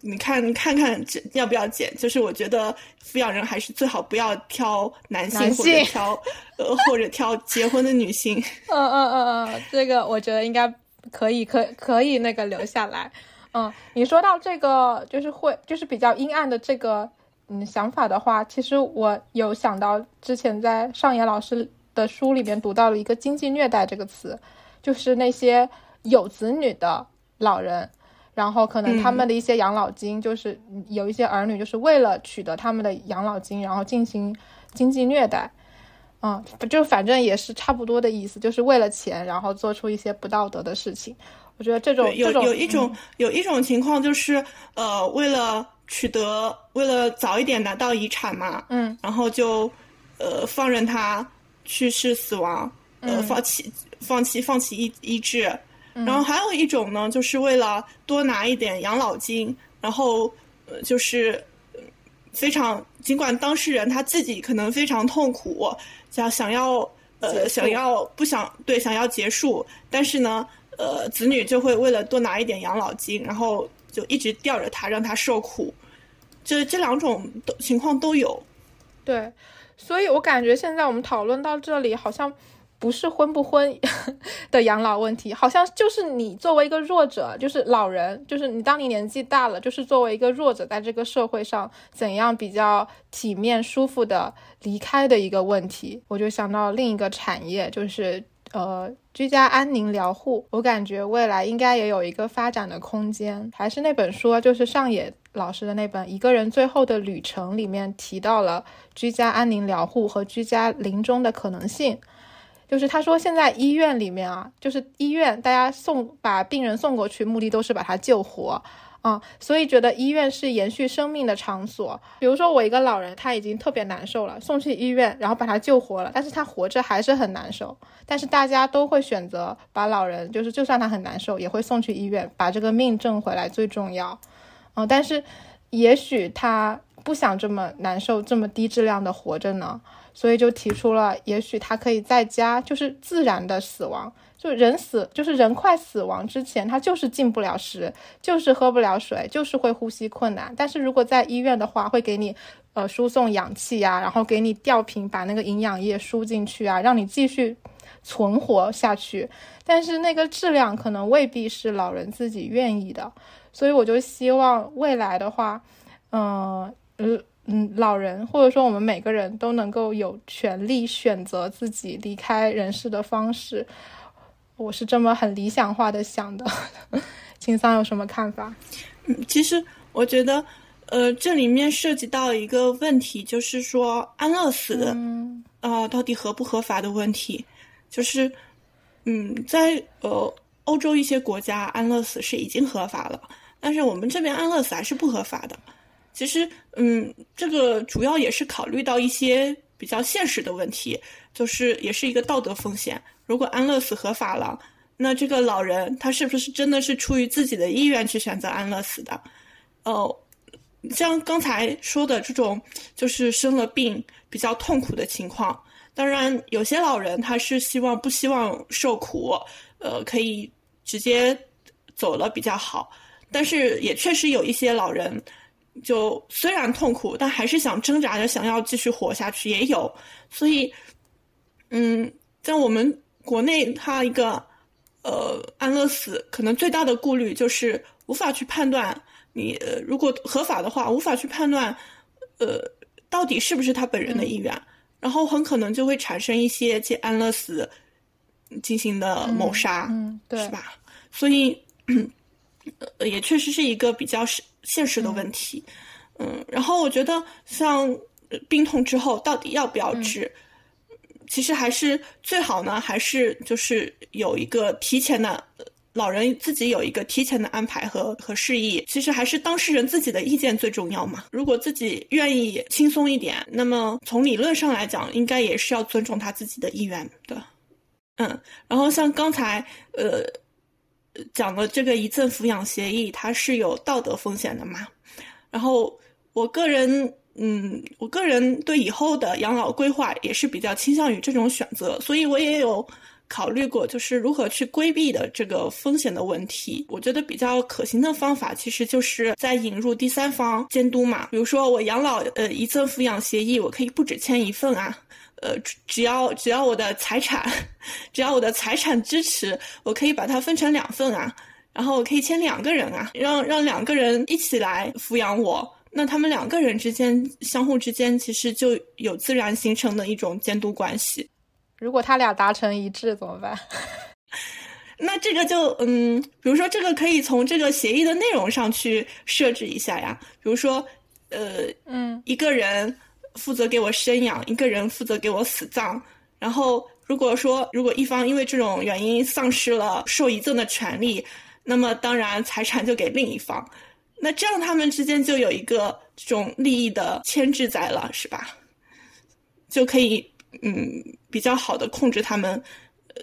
你看看看要不要减，就是我觉得抚养人还是最好不要挑男性或者挑呃或者挑结婚的女性。嗯嗯嗯嗯，这个我觉得应该。可以，可可以那个留下来，嗯，你说到这个就是会就是比较阴暗的这个嗯想法的话，其实我有想到之前在上野老师的书里面读到了一个经济虐待这个词，就是那些有子女的老人，然后可能他们的一些养老金，就是有一些儿女就是为了取得他们的养老金，然后进行经济虐待。嗯，就反正也是差不多的意思，就是为了钱，然后做出一些不道德的事情。我觉得这种有有一种有一种情况就是，呃，为了取得，为了早一点拿到遗产嘛，嗯，然后就，呃，放任他去世死亡，呃，放弃放弃放弃医医治，然后还有一种呢，就是为了多拿一点养老金，然后呃，就是非常尽管当事人他自己可能非常痛苦，想想要呃想要不想对想要结束，但是呢。呃，子女就会为了多拿一点养老金，然后就一直吊着他，让他受苦。这这两种都情况都有。对，所以我感觉现在我们讨论到这里，好像不是婚不婚 的养老问题，好像就是你作为一个弱者，就是老人，就是你当你年纪大了，就是作为一个弱者，在这个社会上怎样比较体面、舒服的离开的一个问题。我就想到另一个产业，就是。呃，居家安宁疗护，我感觉未来应该也有一个发展的空间。还是那本书，就是上野老师的那本《一个人最后的旅程》里面提到了居家安宁疗护和居家临终的可能性。就是他说，现在医院里面啊，就是医院，大家送把病人送过去，目的都是把他救活。啊，所以觉得医院是延续生命的场所。比如说，我一个老人，他已经特别难受了，送去医院，然后把他救活了，但是他活着还是很难受。但是大家都会选择把老人，就是就算他很难受，也会送去医院，把这个命挣回来最重要。嗯，但是也许他不想这么难受，这么低质量的活着呢，所以就提出了，也许他可以在家，就是自然的死亡。就人死，就是人快死亡之前，他就是进不了食，就是喝不了水，就是会呼吸困难。但是如果在医院的话，会给你呃输送氧气呀，然后给你吊瓶把那个营养液输进去啊，让你继续存活下去。但是那个质量可能未必是老人自己愿意的，所以我就希望未来的话，嗯嗯嗯，老人或者说我们每个人都能够有权利选择自己离开人世的方式。我是这么很理想化的想的，秦桑有什么看法？嗯，其实我觉得，呃，这里面涉及到一个问题，就是说安乐死，呃，到底合不合法的问题。就是，嗯，在呃欧洲一些国家，安乐死是已经合法了，但是我们这边安乐死还是不合法的。其实，嗯，这个主要也是考虑到一些比较现实的问题，就是也是一个道德风险。如果安乐死合法了，那这个老人他是不是真的是出于自己的意愿去选择安乐死的？哦，像刚才说的这种，就是生了病比较痛苦的情况。当然，有些老人他是希望不希望受苦，呃，可以直接走了比较好。但是也确实有一些老人，就虽然痛苦，但还是想挣扎着想要继续活下去，也有。所以，嗯，在我们。国内他一个，呃，安乐死可能最大的顾虑就是无法去判断你，呃，如果合法的话，无法去判断，呃，到底是不是他本人的意愿，然后很可能就会产生一些借安乐死进行的谋杀，嗯，对，是吧？所以，也确实是一个比较是现实的问题，嗯，然后我觉得像病痛之后到底要不要治？其实还是最好呢，还是就是有一个提前的，老人自己有一个提前的安排和和示意。其实还是当事人自己的意见最重要嘛。如果自己愿意轻松一点，那么从理论上来讲，应该也是要尊重他自己的意愿的。嗯，然后像刚才呃讲的这个遗赠抚养协议，它是有道德风险的嘛。然后我个人。嗯，我个人对以后的养老规划也是比较倾向于这种选择，所以我也有考虑过，就是如何去规避的这个风险的问题。我觉得比较可行的方法，其实就是在引入第三方监督嘛。比如说，我养老呃遗赠抚养协议，我可以不只签一份啊，呃，只要只要我的财产，只要我的财产支持，我可以把它分成两份啊，然后我可以签两个人啊，让让两个人一起来抚养我。那他们两个人之间相互之间其实就有自然形成的一种监督关系。如果他俩达成一致怎么办？那这个就嗯，比如说这个可以从这个协议的内容上去设置一下呀，比如说呃嗯一个人负责给我生养，一个人负责给我死葬，然后如果说如果一方因为这种原因丧失了受遗赠的权利，那么当然财产就给另一方，那这样他们之间就有一个这种利益的牵制在了，是吧？就可以嗯比较好的控制他们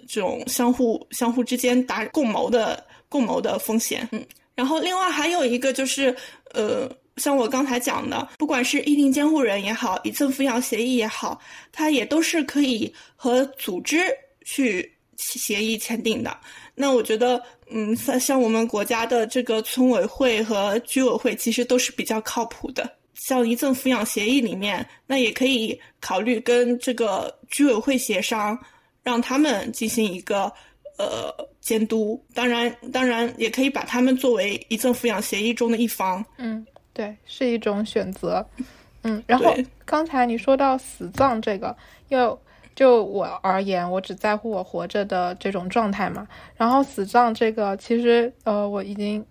这种相互相互之间达共谋的共谋的风险，嗯，然后另外还有一个就是呃。像我刚才讲的，不管是议定监护人也好，遗赠抚养协议也好，它也都是可以和组织去协议签订的。那我觉得，嗯，像像我们国家的这个村委会和居委会，其实都是比较靠谱的。像遗赠抚养协议里面，那也可以考虑跟这个居委会协商，让他们进行一个呃监督。当然，当然也可以把他们作为遗赠抚养协议中的一方。嗯。对，是一种选择，嗯，然后刚才你说到死葬这个，又就我而言，我只在乎我活着的这种状态嘛。然后死葬这个，其实呃，我已经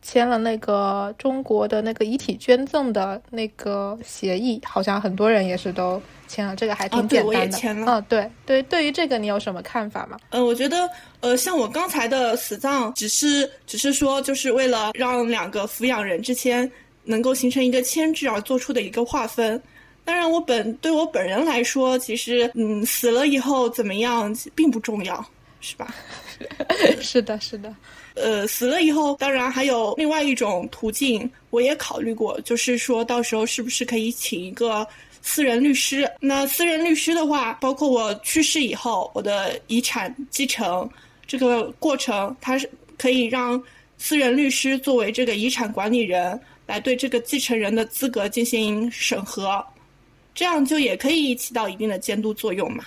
签了那个中国的那个遗体捐赠的那个协议，好像很多人也是都签了，这个还挺简单的。嗯，对对，对于这个你有什么看法吗？呃，我觉得呃，像我刚才的死葬，只是只是说，就是为了让两个抚养人之间。能够形成一个牵制而做出的一个划分，当然我本对我本人来说，其实嗯死了以后怎么样并不重要，是吧？是的，是的。呃，死了以后，当然还有另外一种途径，我也考虑过，就是说到时候是不是可以请一个私人律师？那私人律师的话，包括我去世以后，我的遗产继承这个过程，它是可以让私人律师作为这个遗产管理人。来对这个继承人的资格进行审核，这样就也可以起到一定的监督作用嘛。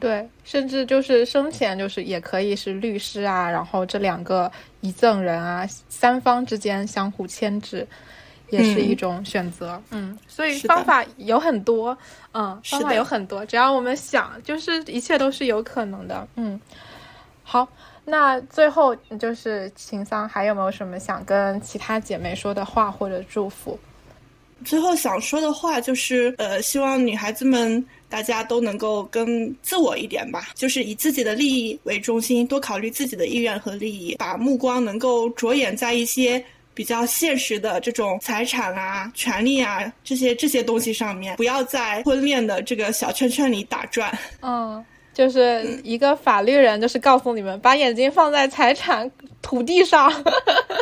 对，甚至就是生前就是也可以是律师啊，然后这两个遗赠人啊，三方之间相互牵制，也是一种选择。嗯，所以方法有很多，嗯，方法有很多，只要我们想，就是一切都是有可能的。嗯，好。那最后就是秦桑，还有没有什么想跟其他姐妹说的话或者祝福？最后想说的话就是，呃，希望女孩子们大家都能够更自我一点吧，就是以自己的利益为中心，多考虑自己的意愿和利益，把目光能够着眼在一些比较现实的这种财产啊、权利啊这些这些东西上面，不要在婚恋的这个小圈圈里打转。嗯。就是一个法律人，就是告诉你们，把眼睛放在财产土地上。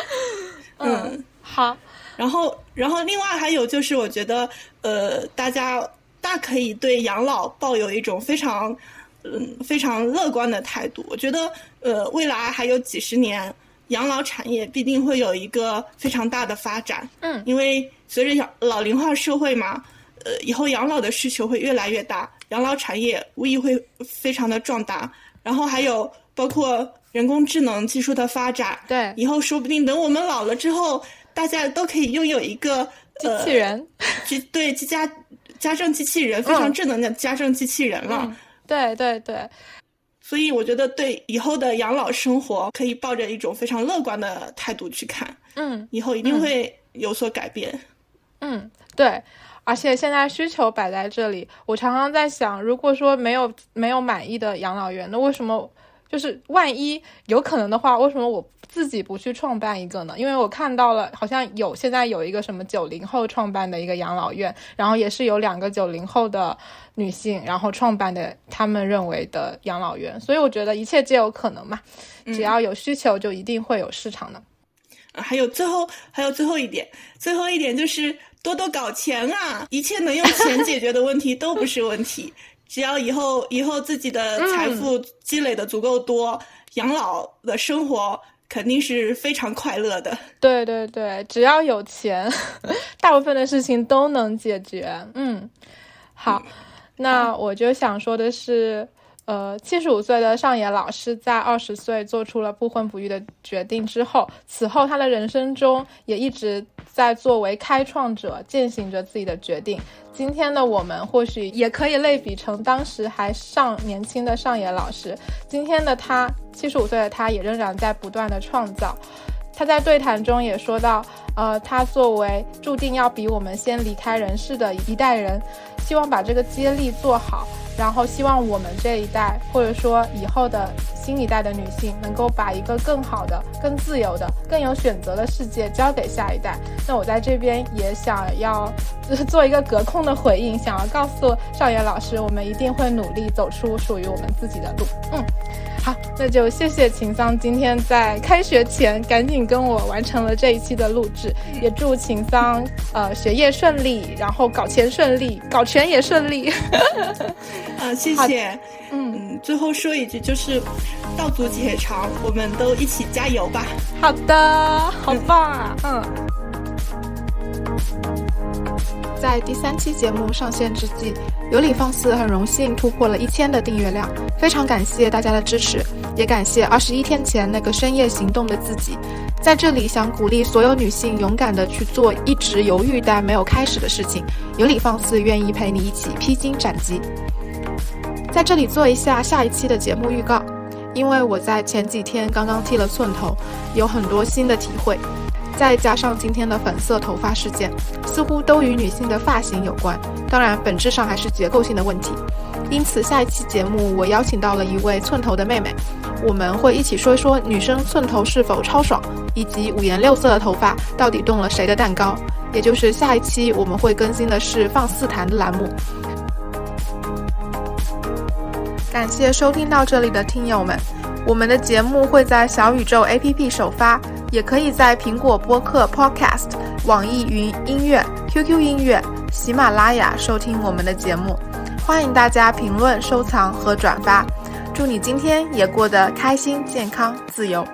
嗯，好。然后，然后另外还有就是，我觉得，呃，大家大可以对养老抱有一种非常，嗯，非常乐观的态度。我觉得，呃，未来还有几十年，养老产业必定会有一个非常大的发展。嗯，因为随着养老龄化社会嘛，呃，以后养老的需求会越来越大。养老产业无疑会非常的壮大，然后还有包括人工智能技术的发展，对，以后说不定等我们老了之后，大家都可以拥有一个机器人，机对机家家政机器人，非常智能的家政机器人了。对对对，所以我觉得对以后的养老生活可以抱着一种非常乐观的态度去看，嗯，以后一定会有所改变。嗯，对。而且现在需求摆在这里，我常常在想，如果说没有没有满意的养老院，那为什么就是万一有可能的话，为什么我自己不去创办一个呢？因为我看到了，好像有现在有一个什么九零后创办的一个养老院，然后也是有两个九零后的女性，然后创办的他们认为的养老院，所以我觉得一切皆有可能嘛，只要有需求，就一定会有市场的。还有最后还有最后一点，最后一点就是。多多搞钱啊！一切能用钱解决的问题都不是问题。只要以后以后自己的财富积累的足够多，养老的生活肯定是非常快乐的。对对对，只要有钱，大部分的事情都能解决。嗯，好，那我就想说的是，呃，七十五岁的上野老师在二十岁做出了不婚不育的决定之后，此后他的人生中也一直在作为开创者践行着自己的决定。今天的我们或许也可以类比成当时还尚年轻的上野老师。今天的他，七十五岁的他，也仍然在不断的创造。他在对谈中也说到，呃，他作为注定要比我们先离开人世的一代人，希望把这个接力做好。然后希望我们这一代，或者说以后的新一代的女性，能够把一个更好的、更自由的、更有选择的世界交给下一代。那我在这边也想要做一个隔空的回应，想要告诉少爷老师，我们一定会努力走出属于我们自己的路。嗯。好，那就谢谢秦桑今天在开学前赶紧跟我完成了这一期的录制，也祝秦桑呃学业顺利，然后搞钱顺利，搞钱也顺利。啊，谢谢。嗯，最后说一句，就是道阻且长，我们都一起加油吧。好的，好棒啊。嗯。在第三期节目上线之际，有理放肆很荣幸突破了一千的订阅量，非常感谢大家的支持，也感谢二十一天前那个深夜行动的自己。在这里，想鼓励所有女性勇敢的去做一直犹豫但没有开始的事情。有理放肆愿意陪你一起披荆斩棘。在这里做一下下一期的节目预告，因为我在前几天刚刚剃了寸头，有很多新的体会。再加上今天的粉色头发事件，似乎都与女性的发型有关。当然，本质上还是结构性的问题。因此，下一期节目我邀请到了一位寸头的妹妹，我们会一起说一说女生寸头是否超爽，以及五颜六色的头发到底动了谁的蛋糕。也就是下一期我们会更新的是放肆谈的栏目。感谢收听到这里的听友们，我们的节目会在小宇宙 APP 首发。也可以在苹果播客 Podcast、网易云音乐、QQ 音乐、喜马拉雅收听我们的节目。欢迎大家评论、收藏和转发。祝你今天也过得开心、健康、自由。